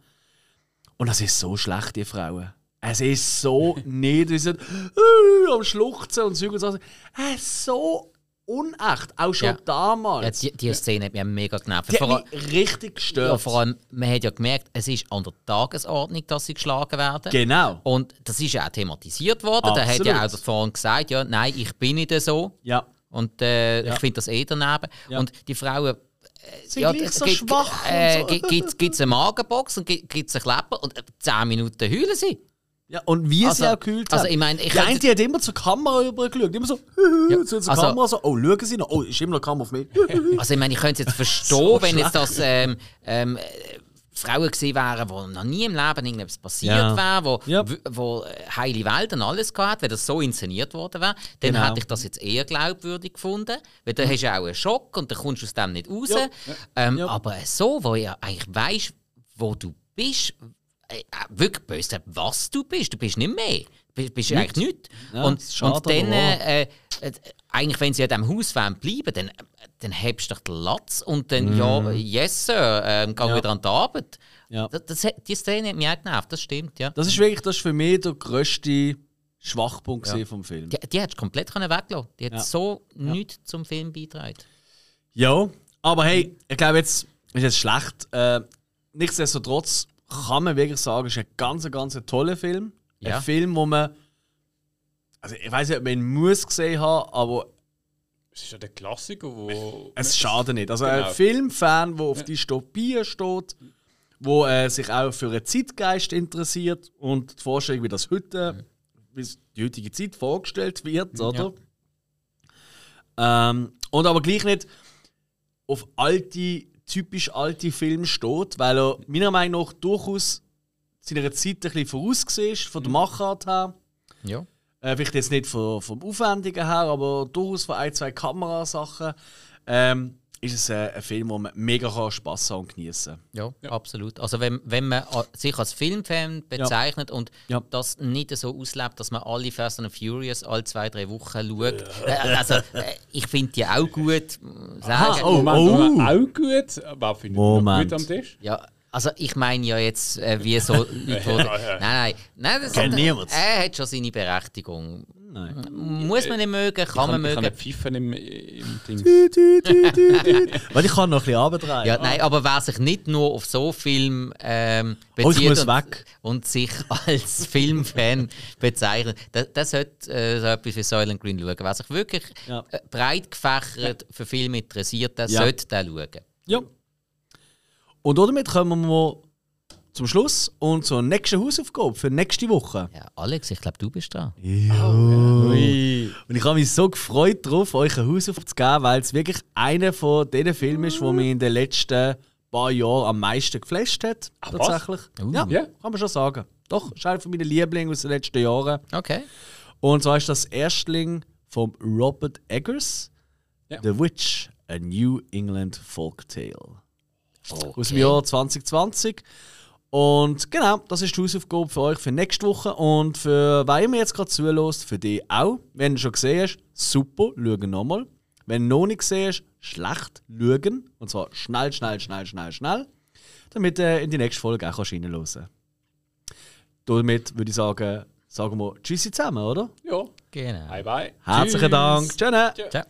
Und das ist so schlecht, die Frauen. Es ist so nicht, wie sie äh, am Schluchzen und so und so. Es ist so unecht. Auch schon Ja. damals. Ja, die, die Szene hat mich mega genervt. die Vor, hat mich richtig gestört. ja, vor allem, man hat ja gemerkt, es ist an der Tagesordnung, dass sie geschlagen werden. Genau. Und das ist ja auch thematisiert worden. Da hat Absolut. ja auch der vorhin gesagt, ja, nein, ich bin nicht so. Ja. Und äh, Ja. ich finde das eh daneben. Ja. Und die Frauen. Sind gleich so schwach Äh, so. Gibt es eine Magenbox und gibt es einen Klepper und äh, 10 Minuten heulen sie. Ja, und wie Also- sie auch gekühlt also haben. ich meine, ich eine die hat immer zur Kamera rübergeschaut. Immer so, so zur also- Kamera, so, oh, schauen Sie noch. Oh, ist immer noch Kamera auf mich. Also ich meine, ich könnte es jetzt verstehen, So wenn jetzt das ähm, ähm, äh, Frauen gewesen wären, wo noch nie im Leben irgendetwas passiert Ja. wäre, wo, Ja. wo äh, heile Welt und alles gehabt, wenn das so inszeniert worden wäre, dann Genau. hätte ich das jetzt eher glaubwürdig gefunden, weil dann hast du auch einen Schock und dann kommst du aus dem nicht raus. Ja. Ähm, Ja. Aber so, wo ja eigentlich weißt, wo du bist, wirklich böse, was du bist, du bist nicht mehr. Du bist, bist eigentlich nichts. Ja, und, schade, und dann, äh, äh, eigentlich, wenn sie an diesem Haus wollen bleiben, dann, dann hebst du doch den Latz und dann, ja, yes, Sir, ähm, geh Mhm. Ja. wieder an die Arbeit. Ja. Das, das, die Szene hat mich auch genervt, das stimmt, ja. Das ist wirklich das ist für mich der grösste Schwachpunkt gewesen vom Film. Die, die hättest du komplett können weglassen Die hat Ja. so nichts zum Film beigetragen. Ja, aber hey, ich glaube, jetzt ist jetzt schlecht. Äh, nichtsdestotrotz kann man wirklich sagen, es ist ein ganz, ganz toller Film. Ja. Ein Film, wo man. Also, ich weiß nicht, ob man ihn muss gesehen haben, aber Es ist ja der Klassiker, wo. es schadet nicht. Also, Genau. ein Filmfan, der auf Dystopien steht, wo äh, sich auch für einen Zeitgeist interessiert und die Vorstellung, wie das heute, wie es die heutige Zeit vorgestellt wird, oder? Ähm, und aber gleich nicht auf alte, typisch alte Filme steht, weil er meiner Meinung nach durchaus seiner Zeit ein bisschen vorausgesehen ist, von der Machart her. Ja. Äh, vielleicht jetzt nicht von, vom Aufwendigen her, aber durchaus von ein, zwei Kamerasachen. Ähm, ist es äh, ein Film, wo man mega kann Spass haben und genießen Ja, absolut. Also wenn, wenn man a- sich als Filmfan bezeichnet und Ja. das nicht so auslebt, dass man alle Fast and Furious alle zwei, drei Wochen schaut. Äh, also äh, ich finde die auch gut. äh, Sagen. oh, Moment, oh. Moment, auch gut. Wer findet ihr noch Moment. gut am Tisch? Ja, also ich meine ja jetzt, äh, wie so Leute. Ja, ja. Nein, nein, nein. Das, Kennt niemand. Er hat schon seine Berechtigung. Nein. Muss man nicht mögen, kann man kann, ich kann mögen. nicht pfeifen im, im Ding. Weil ich kann noch ein bisschen abendrehen. Ja, nein, aber wer sich nicht nur auf so Film ähm, Oh, ich bezieht muss und, weg. und sich als Filmfan bezeichnet, der, der sollte äh, so etwas wie Soylent Green schauen. Wer sich wirklich Ja. äh, breit gefächert für Filme interessiert, der Ja. sollte den schauen. Ja. Und damit kommen wir zum Schluss und zur nächsten Hausaufgabe für nächste Woche. Ja, Alex, ich glaube, du bist da. Und ich habe mich so gefreut darauf, euch eine Hausaufgabe zu geben, weil es wirklich einer von den Filmen ist, der mich in den letzten paar Jahren am meisten geflasht hat. Ach, was? tatsächlich. Uh. Ja, Ja. kann man schon sagen. Doch, ist einer von meinen Lieblingen aus den letzten Jahren. Okay. Und zwar ist das Erstling von Robert Eggers, Ja. The Witch, a New England Folktale. okay. Aus dem Jahr 2020. Und genau, das ist die Hausaufgabe für euch für nächste Woche. Und für wer mir jetzt gerade zulässt, für dich auch. Wenn du schon gesehen hast, super, schau nochmal. Wenn du noch nicht gesehen hast, schlecht schauen. Und zwar schnell, schnell, schnell, schnell, schnell. Damit du in die nächste Folge auch reinhören kannst. Damit würde ich sagen, sagen wir Tschüssi zusammen, oder? Ja. Genau. Bye bye. Herzlichen Tschüss. Dank. Tschüss. Ciao.